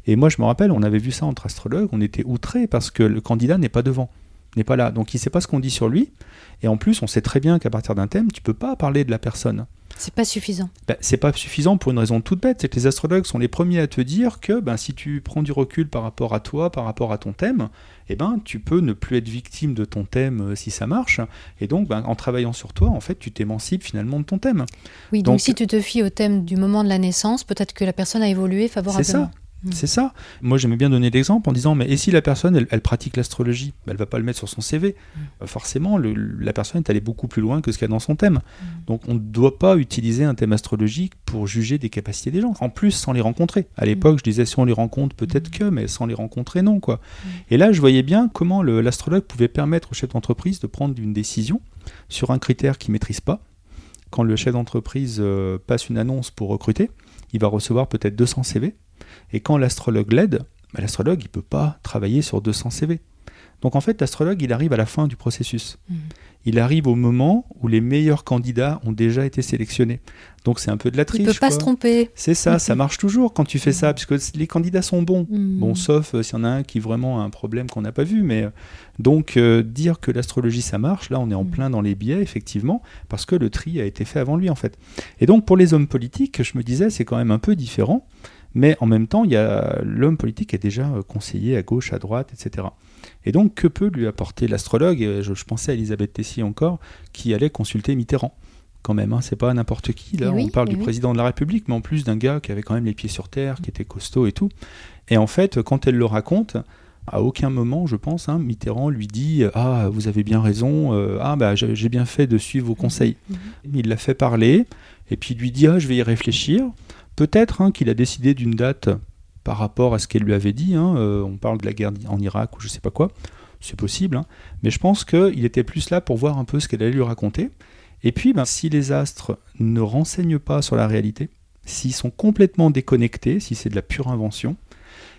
Et moi, je me rappelle, on avait vu ça entre astrologues, on était outrés parce que le candidat n'est pas devant, n'est pas là, donc il ne sait pas ce qu'on dit sur lui, et en plus, on sait très bien qu'à partir d'un thème, tu peux pas parler de la personne.
C'est pas suffisant.
Ben, c'est pas suffisant pour une raison toute bête, c'est que les astrologues sont les premiers à te dire que ben, si tu prends du recul par rapport à toi, par rapport à ton thème, eh ben, tu peux ne plus être victime de ton thème euh, si ça marche, et donc ben, en travaillant sur toi, en fait, tu t'émancipes finalement de ton thème.
Oui, donc,
Donc-
si tu te fies au thème du moment de la naissance, peut-être que la personne a évolué
C'est
favorablement.
Ça. C'est ça. Moi, j'aimais bien donner l'exemple en disant, mais et si la personne, elle, elle pratique l'astrologie, ben, elle va pas le mettre sur son CV. Euh, Forcément, le- la personne est allée beaucoup plus loin que ce qu'il y a dans son thème. Donc, on ne doit pas utiliser un thème astrologique pour juger des capacités des gens. En plus, sans les rencontrer. À l'époque, je disais, si on les rencontre, peut-être que, mais sans les rencontrer, non, quoi. Et là, je voyais bien comment l'astrologue pouvait permettre au chef d'entreprise de prendre une décision sur un critère qu'il maîtrise pas. Quand le chef d'entreprise euh, passe une annonce pour recruter, il va recevoir peut-être 200 CV. Et quand l'astrologue l'aide, bah, l'astrologue, il peut pas travailler sur 200 CV. Donc en fait, l'astrologue, il arrive à la fin du processus.
Mhm.
Il arrive au moment où les meilleurs candidats ont déjà été sélectionnés. Donc c'est un peu de la triche.
Il peut pas
quoi.
se tromper.
C'est ça, ça marche toujours quand tu fais ça, puisque les candidats sont bons. Bon, sauf euh, s'il y en a un qui vraiment a un problème qu'on n'a pas vu. Mais euh, donc, euh, dire que l'astrologie ça marche, là, on est en plein dans les biais, effectivement, parce que le tri a été fait avant lui, en fait. Et donc, pour les hommes politiques, je me disais, c'est quand même un peu différent. Mais en même temps, il y a l'homme politique est déjà euh, conseillé à gauche, à droite, etc. Et donc, que peut lui apporter l'astrologue? Et je, je pensais à Elisabeth Tessier encore, qui allait consulter Mitterrand quand même. Hein. C'est pas n'importe qui. Là,
oui,
on parle
et
du
oui.
président de la République, mais en plus d'un gars qui avait quand même les pieds sur terre, qui était costaud et tout. Et en fait, quand elle le raconte, à aucun moment, je pense, hein, Mitterrand lui dit Ah, vous avez bien raison, euh, ah, bah, j'ai bien fait de suivre vos conseils.
Mhm.
Il l'a fait parler, et puis il lui dit Ah, je vais y réfléchir. Peut-être hein, qu'il a décidé d'une date par rapport à ce qu'elle lui avait dit. hein, euh, on parle de la guerre en Irak ou je sais pas quoi. C'est possible. hein. Mais je pense qu'il était plus là pour voir un peu ce qu'elle allait lui raconter. Et puis, ben, si les astres ne renseignent pas sur la réalité, s'ils sont complètement déconnectés, si c'est de la pure invention,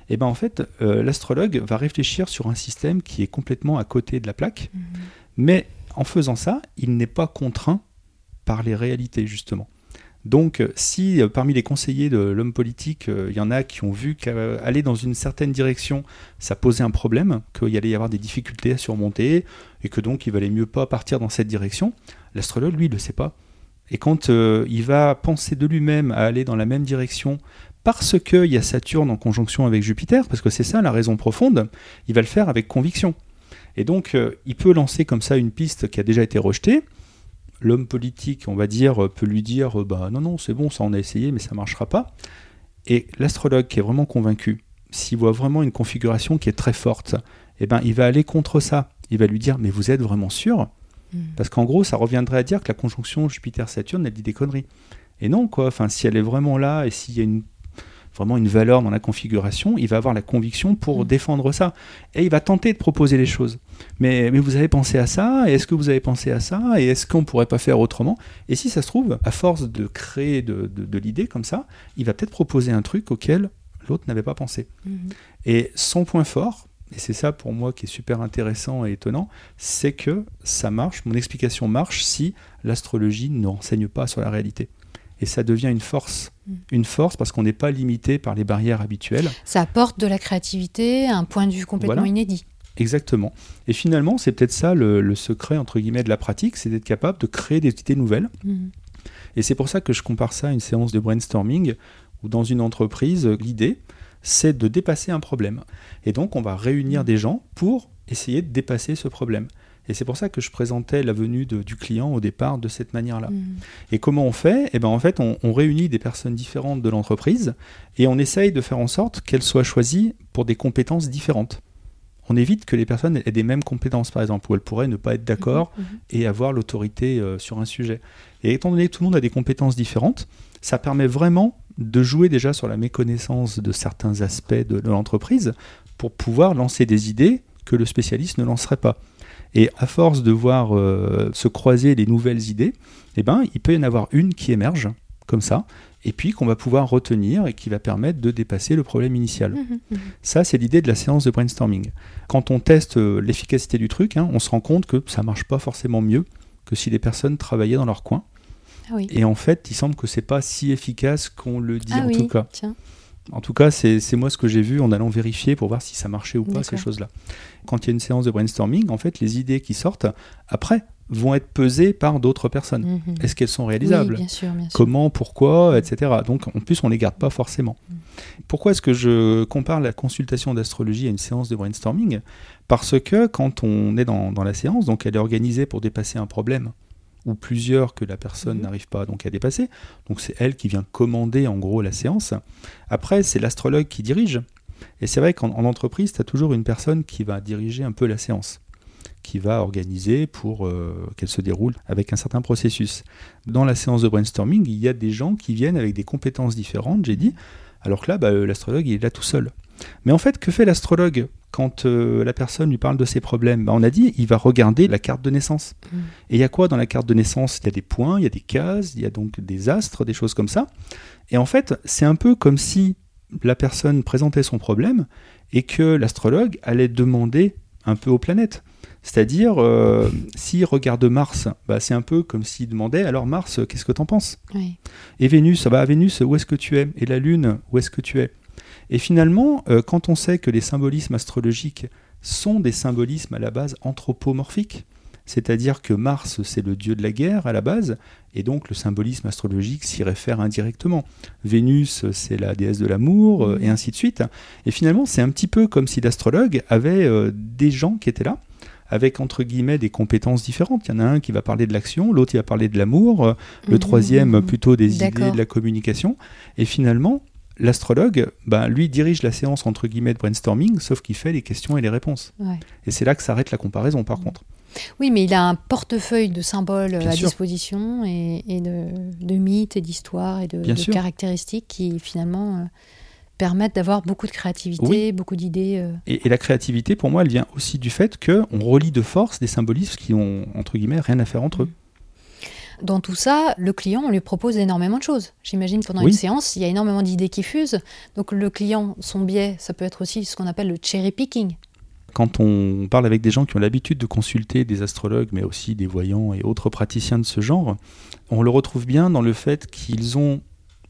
et ben en fait, euh, l'astrologue va réfléchir sur un système qui est complètement à côté de la plaque.
Mhm.
Mais en faisant ça, il n'est pas contraint par les réalités, justement. Donc, euh, si euh, parmi les conseillers de l'homme politique, euh, il y en a qui ont vu qu'aller dans une certaine direction, ça posait un problème, qu'il allait y avoir des difficultés à surmonter, et que donc il valait mieux pas partir dans cette direction, l'astrologue, lui, ne le sait pas. Et quand il va penser de lui-même à aller dans la même direction, parce qu'il y a Saturne en conjonction avec Jupiter, parce que c'est ça la raison profonde, il va le faire avec conviction. Et donc, il peut lancer comme ça une piste qui a déjà été rejetée. L'homme politique, on va dire, peut lui dire euh, bah non, non, c'est bon, ça on a essayé, mais ça marchera pas. Et l'astrologue qui est vraiment convaincu, s'il voit vraiment une configuration qui est très forte, eh ben, il va aller contre ça. Il va lui dire mais vous êtes vraiment sûr?
Mhm.
Parce qu'en gros, ça reviendrait à dire que la conjonction Jupiter-Saturne, elle dit des conneries. Et non, quoi. Enfin, si elle est vraiment là et s'il y a une, vraiment une valeur dans la configuration, il va avoir la conviction pour
Mhm.
défendre ça. Et il va tenter de proposer les choses. Mais, mais vous avez pensé à ça Et est-ce que vous avez pensé à ça Et est-ce qu'on pourrait pas faire autrement? Et si ça se trouve, à force de créer de, de- de l'idée comme ça, il va peut-être proposer un truc auquel l'autre n'avait pas pensé.
Mhm.
Et son point fort, et c'est ça pour moi qui est super intéressant et étonnant, c'est que ça marche, mon explication marche si l'astrologie ne renseigne pas sur la réalité. Et ça devient une force.
Mm.
Une force parce qu'on n'est pas limité par les barrières habituelles.
Ça apporte de la créativité, un point de vue complètement
Voilà.
inédit.
Exactement. Et finalement, c'est peut-être ça le, le secret, entre guillemets, de la pratique, c'est d'être capable de créer des idées nouvelles.
Mhm.
Et c'est pour ça que je compare ça à une séance de brainstorming où dans une entreprise, l'idée, c'est de dépasser un problème. Et donc, on va réunir des gens pour essayer de dépasser ce problème. Et c'est pour ça que je présentais la venue de- du client au départ de cette manière-là.
Mhm.
Et comment on fait? Eh ben, En fait, on, on réunit des personnes différentes de l'entreprise et on essaye de faire en sorte qu'elles soient choisies pour des compétences différentes. On évite que les personnes aient des mêmes compétences, par exemple, où elles pourraient ne pas être d'accord
Mhm.
et avoir l'autorité euh, sur un sujet. Et étant donné que tout le monde a des compétences différentes, ça permet vraiment de jouer déjà sur la méconnaissance de certains aspects de, de l'entreprise pour pouvoir lancer des idées que le spécialiste ne lancerait pas. Et à force de voir euh, se croiser les nouvelles idées, eh ben, il peut y en avoir une qui émerge comme ça, et puis qu'on va pouvoir retenir et qui va permettre de dépasser le problème initial.
Mhm. Mhm.
Ça, c'est l'idée de la séance de brainstorming. Quand on teste euh, l'efficacité du truc, hein, on se rend compte que ça marche pas forcément mieux que si les personnes travaillaient dans leur coin.
Ah oui.
Et en fait, il semble que c'est pas si efficace qu'on le dit
ah
en
oui,
tout cas.
tiens.
En tout cas, c'est moi ce que j'ai vu en allant vérifier pour voir si ça marchait ou pas, ces choses-là. Quand il y a une séance de brainstorming, en fait, les idées qui sortent, après, vont être pesées par d'autres personnes.
Mhm.
Est-ce qu'elles sont
Oui,
réalisables
bien sûr, bien sûr.
Comment, pourquoi, etc. Donc en plus, on les garde pas forcément.
Mm.
Pourquoi est-ce que je compare la consultation d'astrologie à une séance de brainstorming? Parce que quand on est dans, dans la séance, donc elle est organisée pour dépasser un problème ou plusieurs que la personne
Mhm.
n'arrive pas donc à dépasser. Donc c'est elle qui vient commander en gros la séance. Après, c'est l'astrologue qui dirige. Et c'est vrai qu'en en entreprise, tu as toujours une personne qui va diriger un peu la séance, qui va organiser pour euh, qu'elle se déroule avec un certain processus. Dans la séance de brainstorming, il y a des gens qui viennent avec des compétences différentes, j'ai dit, alors que là, bah, euh, l'astrologue, il est là tout seul. Mais en fait, que fait l'astrologue quand euh, la personne lui parle de ses problèmes? Bah, On a dit, il va regarder la carte de naissance.
Mm.
Et il y a quoi dans la carte de naissance? Il y a des points, il y a des cases, il y a donc des astres, des choses comme ça. Et en fait, c'est un peu comme si la personne présentait son problème et que l'astrologue allait demander un peu aux planètes. C'est-à-dire, euh, s'il regarde Mars, bah, c'est un peu comme s'il demandait Alors, Mars, qu'est-ce que t'en penses?
Oui.
Et Vénus, bah, Vénus, où est-ce que tu es? Et la Lune, où est-ce que tu es? Et finalement, euh, quand on sait que les symbolismes astrologiques sont des symbolismes à la base anthropomorphiques, c'est-à-dire que Mars, c'est le dieu de la guerre à la base, et donc le symbolisme astrologique s'y réfère indirectement. Vénus, c'est la déesse de l'amour, euh, et ainsi de suite. Et finalement, c'est un petit peu comme si l'astrologue avait euh, des gens qui étaient là, avec entre guillemets des compétences différentes. Il y en a un qui va parler de l'action, l'autre il va parler de l'amour, euh, le troisième plutôt des idées, de la communication. Et finalement, l'astrologue, bah, lui dirige la séance entre guillemets de brainstorming, sauf qu'il fait les questions et les réponses. Et c'est là que s'arrête la comparaison par contre.
Oui, mais il a un portefeuille de symboles à disposition et, de, mythes et d'histoires et de, caractéristiques qui finalement euh, permettent d'avoir beaucoup de créativité, beaucoup d'idées. Euh.
Et, la créativité, pour moi, elle vient aussi du fait qu'on relie de force des symbolismes qui ont, entre guillemets, rien à faire entre eux.
Dans tout ça, le client, on lui propose énormément de choses. J'imagine pendant une séance, il y a énormément d'idées qui fusent. Donc le client, son biais, ça peut être aussi ce qu'on appelle le cherry picking.
Quand on parle avec des gens qui ont l'habitude de consulter des astrologues, mais aussi des voyants et autres praticiens de ce genre, on le retrouve bien dans le fait qu'ils ont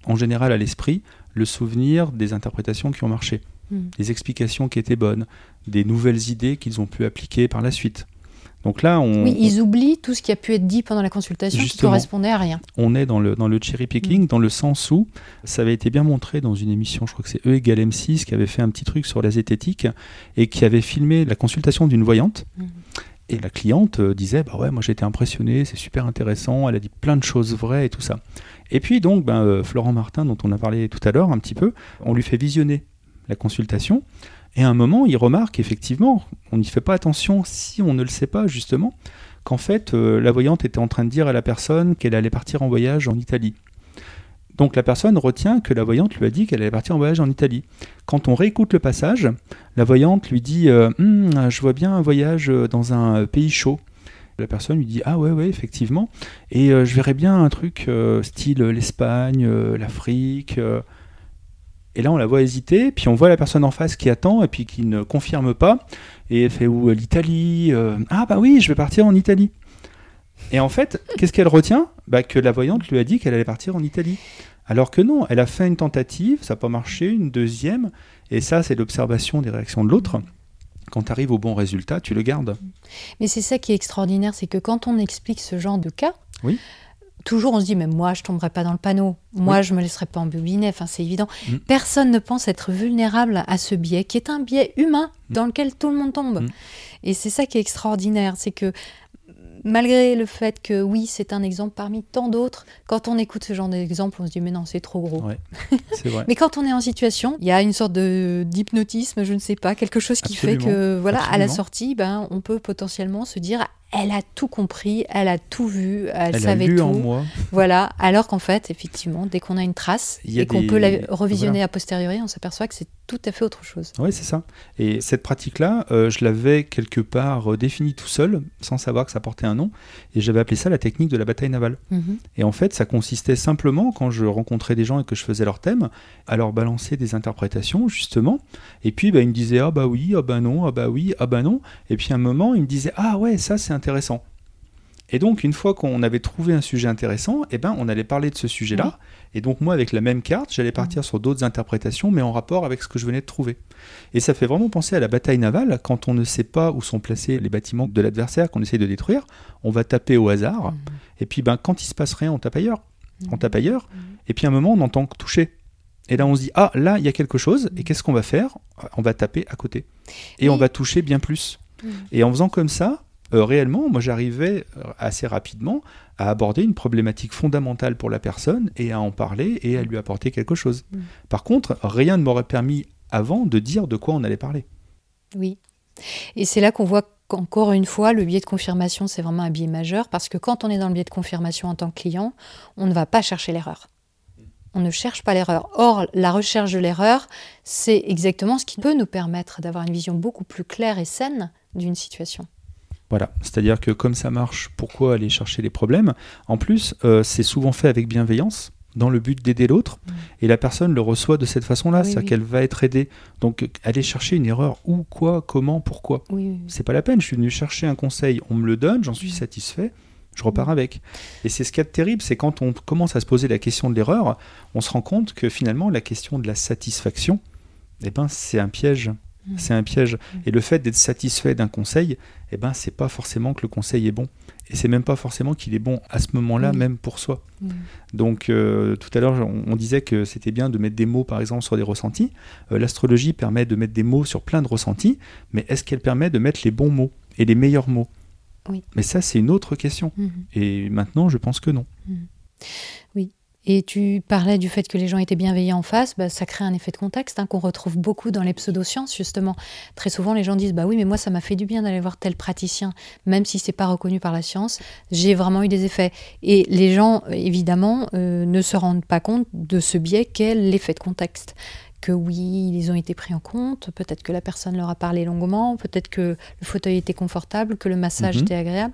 en général à l'esprit le souvenir des interprétations qui ont marché, hmm. des explications qui étaient bonnes, des nouvelles idées qu'ils ont pu appliquer par la suite. Donc là, on,
oui, ils oublient tout ce qui a pu être dit pendant la consultation qui correspondait à rien.
On est dans le, dans le cherry picking, mm. dans le sens où ça avait été bien montré dans une émission, je crois que c'est E égale M6, qui avait fait un petit truc sur la zététique et qui avait filmé la consultation d'une voyante. Mm. Et la cliente euh, disait Bah ouais, moi j'ai été impressionné, c'est super intéressant, elle a dit plein de choses vraies et tout ça. Et puis donc, ben, euh, Florent Martin, dont on a parlé tout à l'heure un petit peu, on lui fait visionner la consultation. Et à un moment, il remarque effectivement, on n'y fait pas attention si on ne le sait pas justement, qu'en fait, euh, la voyante était en train de dire à la personne qu'elle allait partir en voyage en Italie. Donc la personne retient que la voyante lui a dit qu'elle allait partir en voyage en Italie. Quand on réécoute le passage, la voyante lui dit euh, hum, Je vois bien un voyage euh, dans un pays chaud. La personne lui dit Ah ouais, ouais, effectivement. Et je verrais bien un truc style l'Espagne, l'Afrique. Et là, on la voit hésiter, puis on voit la personne en face qui attend et puis qui ne confirme pas. Et elle fait où l'Italie euh, Ah bah oui, je vais partir en Italie. Et en fait, [laughs] qu'est-ce qu'elle retient? Bah, Que la voyante lui a dit qu'elle allait partir en Italie. Alors que non, elle a fait une tentative, ça n'a pas marché, une deuxième, et ça, c'est l'observation des réactions de l'autre. Quand tu arrives au bon résultat, tu le gardes.
Mais c'est ça qui est extraordinaire, c'est que quand on explique ce genre de cas,
oui
toujours on se dit, mais moi, je tomberai pas dans le panneau. Moi, je me laisserai pas embobiner. Enfin, c'est évident. Mm. Personne ne pense être vulnérable à ce biais, qui est un biais humain mm. dans lequel tout le monde tombe. Mm. Et c'est ça qui est extraordinaire, c'est que malgré le fait que oui, c'est un exemple parmi tant d'autres, quand on écoute ce genre d'exemple, on se dit mais non, c'est trop gros. [laughs]
vrai.
mais quand on est en situation, il y a une sorte de d'hypnotisme, je ne sais pas, quelque chose qui fait que voilà, à la sortie, ben on peut potentiellement se dire elle a tout compris, elle a tout vu, elle, savait tout. En moi. Voilà, alors qu'en fait, effectivement, dès qu'on a une trace et qu'on peut la revisionner a posteriori, on s'aperçoit que c'est tout à fait autre chose.
Oui, c'est ça. Et cette pratique-là, euh, je l'avais quelque part euh, définie tout seul, sans savoir que ça portait un nom, et j'avais appelé ça la technique de la bataille navale. Mhm. Et en fait, ça consistait simplement, quand je rencontrais des gens et que je faisais leur thème, à leur balancer des interprétations, justement, et puis bah, ils me disaient, ah bah oui, ah bah non, ah bah oui, ah bah non, et puis à un moment, ils me disaient, ah ouais, ça c'est intéressant. Et donc, une fois qu'on avait trouvé un sujet intéressant, eh ben, on allait parler de ce sujet-là. Et donc, moi, avec la même carte, j'allais partir mm. sur d'autres interprétations, mais en rapport avec ce que je venais de trouver. Et ça fait vraiment penser à la bataille navale. Quand on ne sait pas où sont placés les bâtiments de l'adversaire qu'on essaye de détruire, on va taper au hasard. Mm. Et puis, ben, quand il se passe rien, on tape ailleurs. On tape ailleurs. Et puis, à un moment, on entend toucher. Et là, on se dit, ah, là, il y a quelque chose. Et qu'est-ce qu'on va faire? On va taper à côté. Et on va toucher bien plus. Et en faisant comme ça, euh, réellement, moi j'arrivais euh, assez rapidement à aborder une problématique fondamentale pour la personne et à en parler et à lui apporter quelque chose. Mm. Par contre, rien ne m'aurait permis avant de dire de quoi on allait parler.
Oui. Et c'est là qu'on voit qu'encore une fois, le biais de confirmation, c'est vraiment un biais majeur parce que quand on est dans le biais de confirmation en tant que client, on ne va pas chercher l'erreur. On ne cherche pas l'erreur. Or, la recherche de l'erreur, c'est exactement ce qui peut nous permettre d'avoir une vision beaucoup plus claire et saine d'une situation.
Voilà, c'est-à-dire que comme ça marche, pourquoi aller chercher les problèmes? En plus, euh, c'est souvent fait avec bienveillance, dans le but d'aider l'autre, mm. et la personne le reçoit de cette façon-là, c'est-à-dire qu'elle va être aidée. Donc aller chercher une erreur, où, quoi, comment, pourquoi, c'est pas la peine. Je suis venu chercher un conseil, on me le donne, j'en suis mm. satisfait, je repars mm. avec. Et c'est ce qui est terrible, c'est quand on commence à se poser la question de l'erreur, on se rend compte que finalement la question de la satisfaction, eh ben, c'est un piège. Mm. C'est un piège. Mm. Et le fait d'être satisfait d'un conseil, eh ben, c'est pas forcément que le conseil est bon. Et c'est même pas forcément qu'il est bon à ce moment-là, même pour soi. Mm. Donc, euh, tout à l'heure, on, disait que c'était bien de mettre des mots, par exemple, sur des ressentis. Euh, l'astrologie permet de mettre des mots sur plein de ressentis, mais est-ce qu'elle permet de mettre les bons mots et les meilleurs mots?
Oui.
Mais ça, c'est une autre question.
Mhm.
Et maintenant, je pense que non.
Et tu parlais du fait que les gens étaient bienveillants en face, bah, ça crée un effet de contexte hein, qu'on retrouve beaucoup dans les pseudosciences justement. Très souvent, les gens disent bah oui, mais moi ça m'a fait du bien d'aller voir tel praticien, même si c'est pas reconnu par la science. J'ai vraiment eu des effets. Et les gens, évidemment, euh, ne se rendent pas compte de ce biais qu'est l'effet de contexte. Que oui, ils ont été pris en compte. Peut-être que la personne leur a parlé longuement. Peut-être que le fauteuil était confortable, que le massage
Mhm.
était agréable,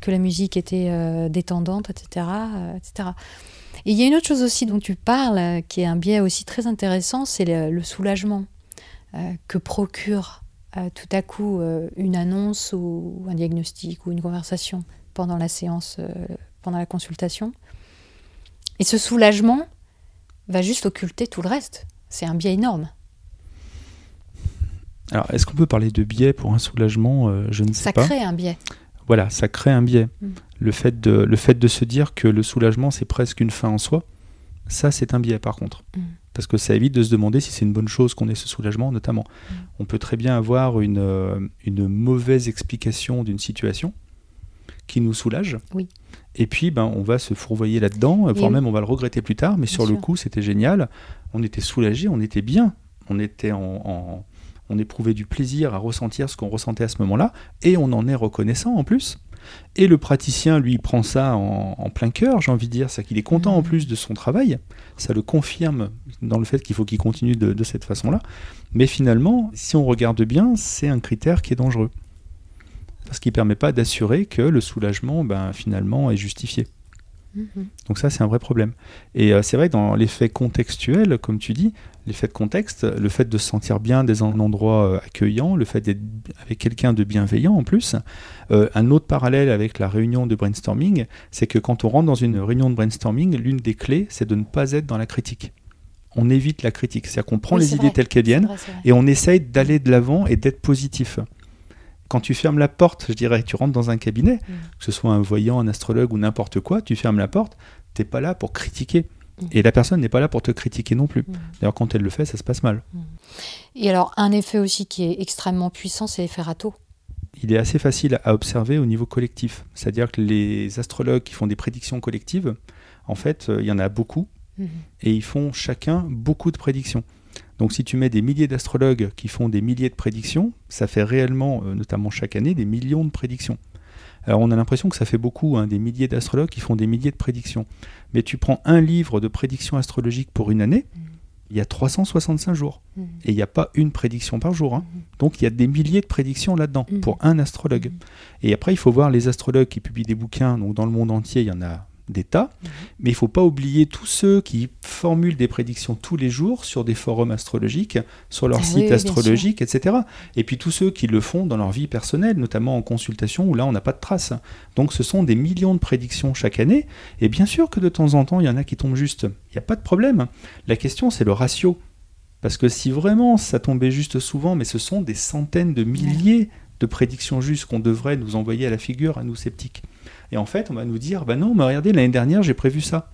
que la musique était euh, détendante, etc., euh, etc. Et il y a une autre chose aussi dont tu parles, euh, qui est un biais aussi très intéressant, c'est le, le soulagement euh, que procure euh, tout à coup une annonce ou un diagnostic ou une conversation pendant la séance, pendant la consultation. Et ce soulagement va juste occulter tout le reste. C'est un biais énorme.
Alors, est-ce qu'on peut parler de biais pour un soulagement? Je ne sais
Ça
pas.
crée un biais.
Voilà, ça crée un biais.
Mm.
Le, fait de, le fait de se dire que le soulagement, c'est presque une fin en soi, ça, c'est un biais par contre.
Mm.
Parce que ça évite de se demander si c'est une bonne chose qu'on ait ce soulagement, notamment.
Mm.
On peut très bien avoir une, euh, une mauvaise explication d'une situation qui nous soulage.
Oui.
Et puis, ben, on va se fourvoyer là-dedans, voire même on va le regretter plus tard, mais
Bien
sur le coup, c'était génial. On était soulagé, on était bien. On était en- en, on éprouvait du plaisir à ressentir ce qu'on ressentait à ce moment-là, et on en est reconnaissant en plus. Et le praticien, lui, prend ça en, en plein cœur, j'ai envie de dire, c'est qu'il est content en
Mhm.
plus de son travail. Ça le confirme dans le fait qu'il faut qu'il continue de, de cette façon-là. Mais finalement, si on regarde bien, c'est un critère qui est dangereux. Parce qu'il ne permet pas d'assurer que le soulagement, ben, finalement, est justifié.
Mhm.
Donc ça, c'est un vrai problème. Et euh, c'est vrai que dans l'effet contextuel, comme tu dis, l'effet de contexte, le fait de se sentir bien dans un endroit euh, accueillant, le fait d'être avec quelqu'un de bienveillant en plus, euh, un autre parallèle avec la réunion de brainstorming, c'est que quand on rentre dans une réunion de brainstorming, l'une des clés, c'est de ne pas être dans la critique. On évite la critique, c'est-à-dire qu'on prend
Oui,
les idées
vrai.
telles qu'elles viennent
vrai,
et on essaye d'aller de l'avant et d'être positif. Quand tu fermes la porte, je dirais, tu rentres dans un cabinet,
Mm.
que ce soit un voyant, un astrologue ou n'importe quoi, tu fermes la porte, t'es pas là pour critiquer.
Mm.
Et la personne n'est pas là pour te critiquer non plus.
Mm.
D'ailleurs, quand elle le fait, ça se passe mal.
Et alors, un effet aussi qui est extrêmement puissant, c'est l'effet râteau.
Il est assez facile à observer au niveau collectif. C'est-à-dire que les astrologues qui font des prédictions collectives, en fait, euh, il y en a beaucoup,
Mhm.
et ils font chacun beaucoup de prédictions. Donc si tu mets des milliers d'astrologues qui font des milliers de prédictions, ça fait réellement, euh, notamment chaque année, des millions de prédictions. Alors on a l'impression que ça fait beaucoup, hein, des milliers d'astrologues qui font des milliers de prédictions. Mais tu prends un livre de prédictions astrologiques pour une année,
Mhm.
il y a 365 jours.
Mhm.
Et il n'y a pas une prédiction par jour. hein.
Mhm.
Donc il y a des milliers de prédictions là-dedans pour un astrologue. Et après, il faut voir les astrologues qui publient des bouquins. Donc dans le monde entier, il y en a des tas.
Mhm.
Mais il ne faut pas oublier tous ceux qui formulent des prédictions tous les jours sur des forums astrologiques, sur leur
Ah
site
oui,
astrologique, etc. Et puis tous ceux qui le font dans leur vie personnelle, notamment en consultation, où là, on n'a pas de traces. Donc ce sont des millions de prédictions chaque année. Et bien sûr que de temps en temps, il y en a qui tombent juste. Il n'y a pas de problème. La question, c'est le ratio. Parce que si vraiment ça tombait juste souvent, mais ce sont des centaines de milliers de prédictions justes qu'on devrait nous envoyer à la figure, à nous sceptiques. Et en fait, on va nous dire, bah non, mais regardez, l'année dernière, j'ai prévu ça.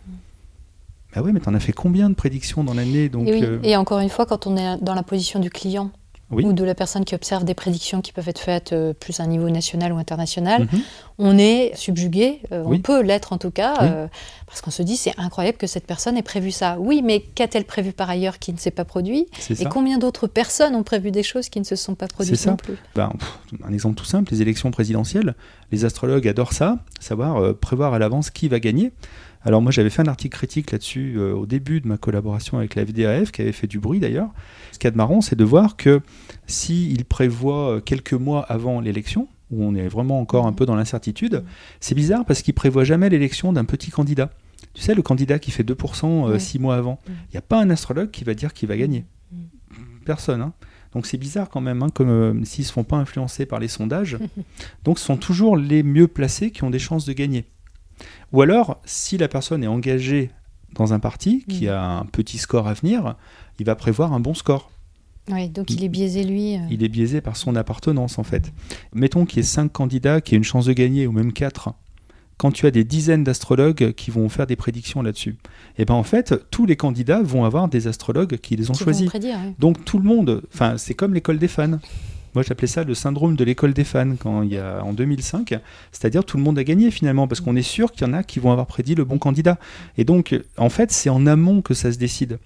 Bah ouais, mais t'en as fait combien de prédictions dans l'année donc,
et, oui.
euh,
et encore une fois, quand on est dans la position du client
Oui.
ou de la personne qui observe des prédictions qui peuvent être faites euh, plus à un niveau national ou international,
mhm.
on est subjugué, euh,
Oui.
on peut l'être en tout cas,
Oui.
euh, parce qu'on se dit c'est incroyable que cette personne ait prévu ça. Oui, mais qu'a-t-elle prévu par ailleurs qui ne s'est pas produit Et
ça.
combien d'autres personnes ont prévu des choses qui ne se sont pas produites
ça.
non plus?
Ben, pff, un exemple tout simple, les élections présidentielles. Les astrologues adorent ça, savoir prévoir à l'avance qui va gagner. Alors moi j'avais fait un article critique là-dessus euh, au début de ma collaboration avec la FDAF, qui avait fait du bruit d'ailleurs. Ce qu'il y a de marrant, c'est de voir que s'ils prévoient euh, quelques mois avant l'élection, où on est vraiment encore un peu dans l'incertitude, c'est bizarre parce qu'ils prévoient jamais l'élection d'un petit candidat. Tu sais, le candidat qui fait 2% euh,
Oui.
six mois avant.
Mm.
Il n'y a pas un astrologue qui va dire qu'il va gagner. Personne. hein. Donc c'est bizarre quand même, hein, comme euh, s'ils ne se font pas influencer par les sondages. [laughs] Donc ce sont toujours les mieux placés qui ont des chances de gagner. Ou alors, si la personne est engagée dans un parti qui
Mm.
a un petit score à venir, il va prévoir un bon score.
Oui, donc il est biaisé lui. euh.
Il est biaisé par son appartenance en fait. Mettons qu'il y ait 5 candidats qui aient une chance de gagner, ou même 4. Quand tu as des dizaines d'astrologues qui vont faire des prédictions là-dessus, et ben en fait, tous les candidats vont avoir des astrologues qui les ont
qui
choisis.
prédire, oui.
Donc tout le monde, enfin c'est comme l'école des fans. Moi, j'appelais ça le syndrome de l'école des fans quand il y a en 2005. C'est-à-dire tout le monde a gagné finalement parce qu'on est sûr qu'il y en a qui vont avoir prédit le bon candidat. Et donc, en fait, c'est en amont que ça se décide.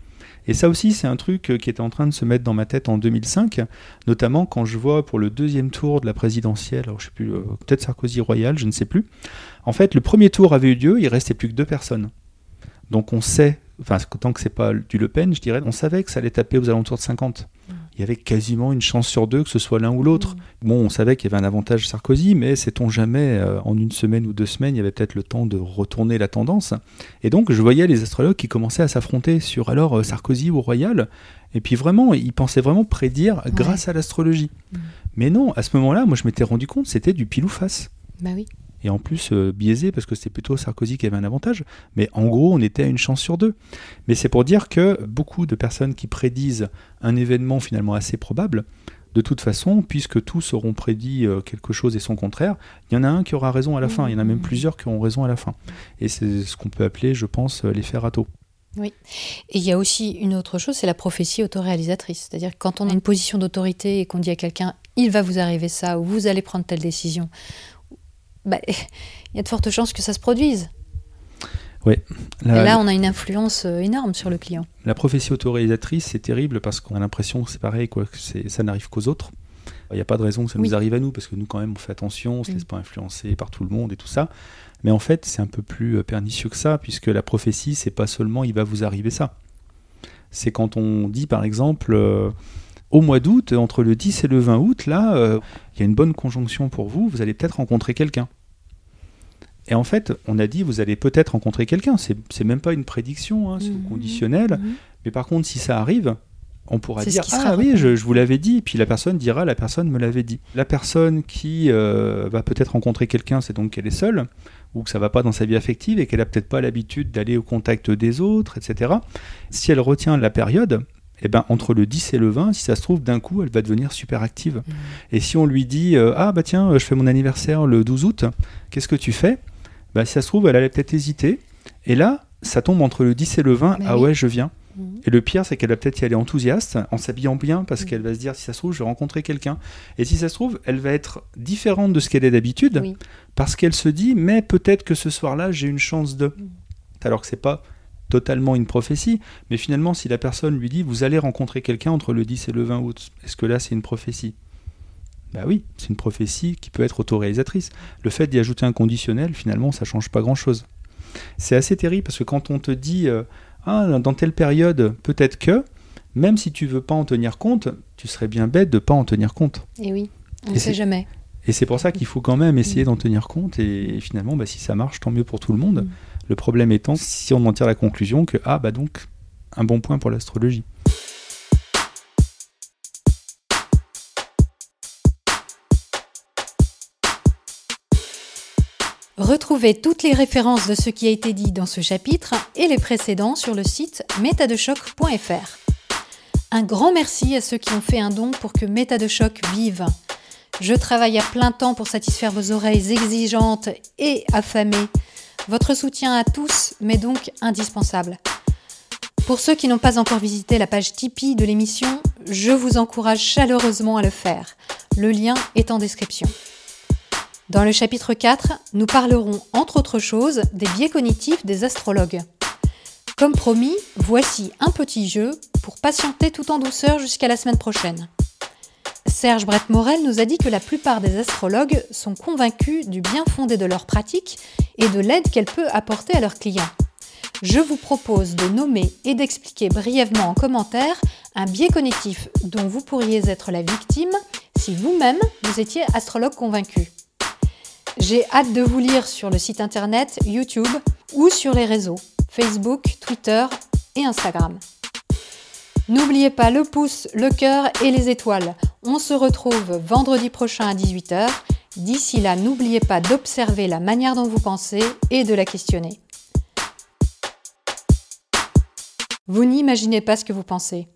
Et ça aussi, c'est un truc qui était en train de se mettre dans ma tête en 2005, notamment quand je vois pour le deuxième tour de la présidentielle, alors je sais plus, euh, peut-être Sarkozy Royal, je ne sais plus. En fait, le premier tour avait eu lieu, il restait plus que deux personnes. Donc on sait, enfin tant que c'est pas du Le Pen, je dirais, on savait que ça allait taper aux alentours de 50 il y avait quasiment une chance sur deux que ce soit l'un ou l'autre. Mm. Bon, on savait qu'il y avait un avantage Sarkozy, mais sait-on jamais, euh, en une semaine ou deux semaines, il y avait peut-être le temps de retourner la tendance. Et donc, je voyais les astrologues qui commençaient à s'affronter sur alors euh, Sarkozy ou Royal. Et puis vraiment, ils pensaient vraiment prédire grâce à l'astrologie. Mm. Mais non, à ce moment-là, moi je m'étais rendu compte, c'était du pile ou face.
Bah oui
et en plus euh, biaisé parce que c'était plutôt Sarkozy qui avait un avantage. Mais en gros, on était à une chance sur deux. Mais c'est pour dire que beaucoup de personnes qui prédisent un événement finalement assez probable, de toute façon, puisque tous auront prédit euh, quelque chose et son contraire, il y en a un qui aura raison à la fin. Il y en a même plusieurs qui auront raison à la fin. Et c'est ce qu'on peut appeler, je pense, euh, l'effet râteau.
Oui. Et il y a aussi une autre chose, c'est la prophétie autoréalisatrice. C'est-à-dire que quand on a une position d'autorité et qu'on dit à quelqu'un, il va vous arriver ça, ou vous allez prendre telle décision, bah, il y a de fortes chances que ça se produise.
Oui.
Et là, on a une influence euh, énorme sur le client.
La prophétie autoréalisatrice, c'est terrible parce qu'on a l'impression que c'est pareil, quoi, que ça n'arrive qu'aux autres. Il n'y a pas de raison que ça nous arrive à nous, parce que nous, quand même, on fait attention, on ne se laisse pas influencer par tout le monde et tout ça. Mais en fait, c'est un peu plus euh, pernicieux que ça, puisque la prophétie, c'est pas seulement il va vous arriver ça. C'est quand on dit, par exemple, euh, au mois d'août, entre le 10 et le 20 août, là, euh, il y a une bonne conjonction pour vous, vous allez peut-être rencontrer quelqu'un. Et en fait, on a dit, vous allez peut-être rencontrer quelqu'un. C'est même pas une prédiction, hein, c'est mmh. conditionnel. Mmh. Mais par contre, si ça arrive, on pourra dire Ah oui, je, vous l'avais dit. Et puis la personne dira La personne me l'avait dit. La personne qui euh, va peut-être rencontrer quelqu'un, c'est donc qu'elle est seule, ou que ça va pas dans sa vie affective et qu'elle a peut-être pas l'habitude d'aller au contact des autres, etc. Si elle retient la période, eh ben, entre le 10 et le 20, si ça se trouve, d'un coup, elle va devenir super active. Mmh. Et si on lui dit euh, Ah, bah tiens, je fais mon anniversaire le 12 août, qu'est-ce que tu fais? Bah, Si ça se trouve, elle allait peut-être hésiter. Et là, ça tombe entre le 10 et le 20, ah ouais, je viens. Mmh. Et le pire, c'est qu'elle va peut-être y aller enthousiaste, en s'habillant bien, parce mmh. qu'elle va se dire, si ça se trouve, je vais rencontrer quelqu'un. Et si ça se trouve, elle va être différente de ce qu'elle est d'habitude, parce qu'elle se dit, mais peut-être que ce soir-là, j'ai une chance de. Alors que c'est pas totalement une prophétie, mais finalement, si la personne lui dit vous allez rencontrer quelqu'un entre le 10 et le 20 août, est-ce que là c'est une prophétie? Bah oui, c'est une prophétie qui peut être autoréalisatrice. Le fait d'y ajouter un conditionnel, finalement, ça change pas grand-chose. C'est assez terrible parce que quand on te dit euh, ah dans telle période peut-être que, même si tu veux pas en tenir compte, tu serais bien bête de pas en tenir compte.
Et oui, on ne sait jamais.
Et c'est pour ça qu'il faut quand même essayer mm. d'en tenir compte et, finalement, bah, si ça marche, tant mieux pour tout le monde. Mm. Le problème étant si on en tire la conclusion que, ah bah donc, un bon point pour l'astrologie.
Retrouvez toutes les références de ce qui a été dit dans ce chapitre et les précédents sur le site métadechoc.fr. Un grand merci à ceux qui ont fait un don pour que Méta vive. Je travaille à plein temps pour satisfaire vos oreilles exigeantes et affamées votre soutien à tous m'est donc indispensable. Pour ceux qui n'ont pas encore visité la page Tipeee de l'émission, je vous encourage chaleureusement à le faire. Le lien est en description. Dans le chapitre 4, nous parlerons entre autres choses des biais cognitifs des astrologues. Comme promis, voici un petit jeu pour patienter tout en douceur jusqu'à la semaine prochaine. Serge Brett-Morel nous a dit que la plupart des astrologues sont convaincus du bien fondé de leur pratique et de l'aide qu'elle peut apporter à leurs clients. Je vous propose de nommer et d'expliquer brièvement en commentaire un biais cognitif dont vous pourriez être la victime si vous-même vous étiez astrologue convaincu. J'ai hâte de vous lire sur le site internet, YouTube ou sur les réseaux Facebook, Twitter et Instagram. N'oubliez pas le pouce, le cœur et les étoiles. On se retrouve vendredi prochain à 18h. D'ici là, n'oubliez pas d'observer la manière dont vous pensez et de la questionner. Vous n'imaginez pas ce que vous pensez.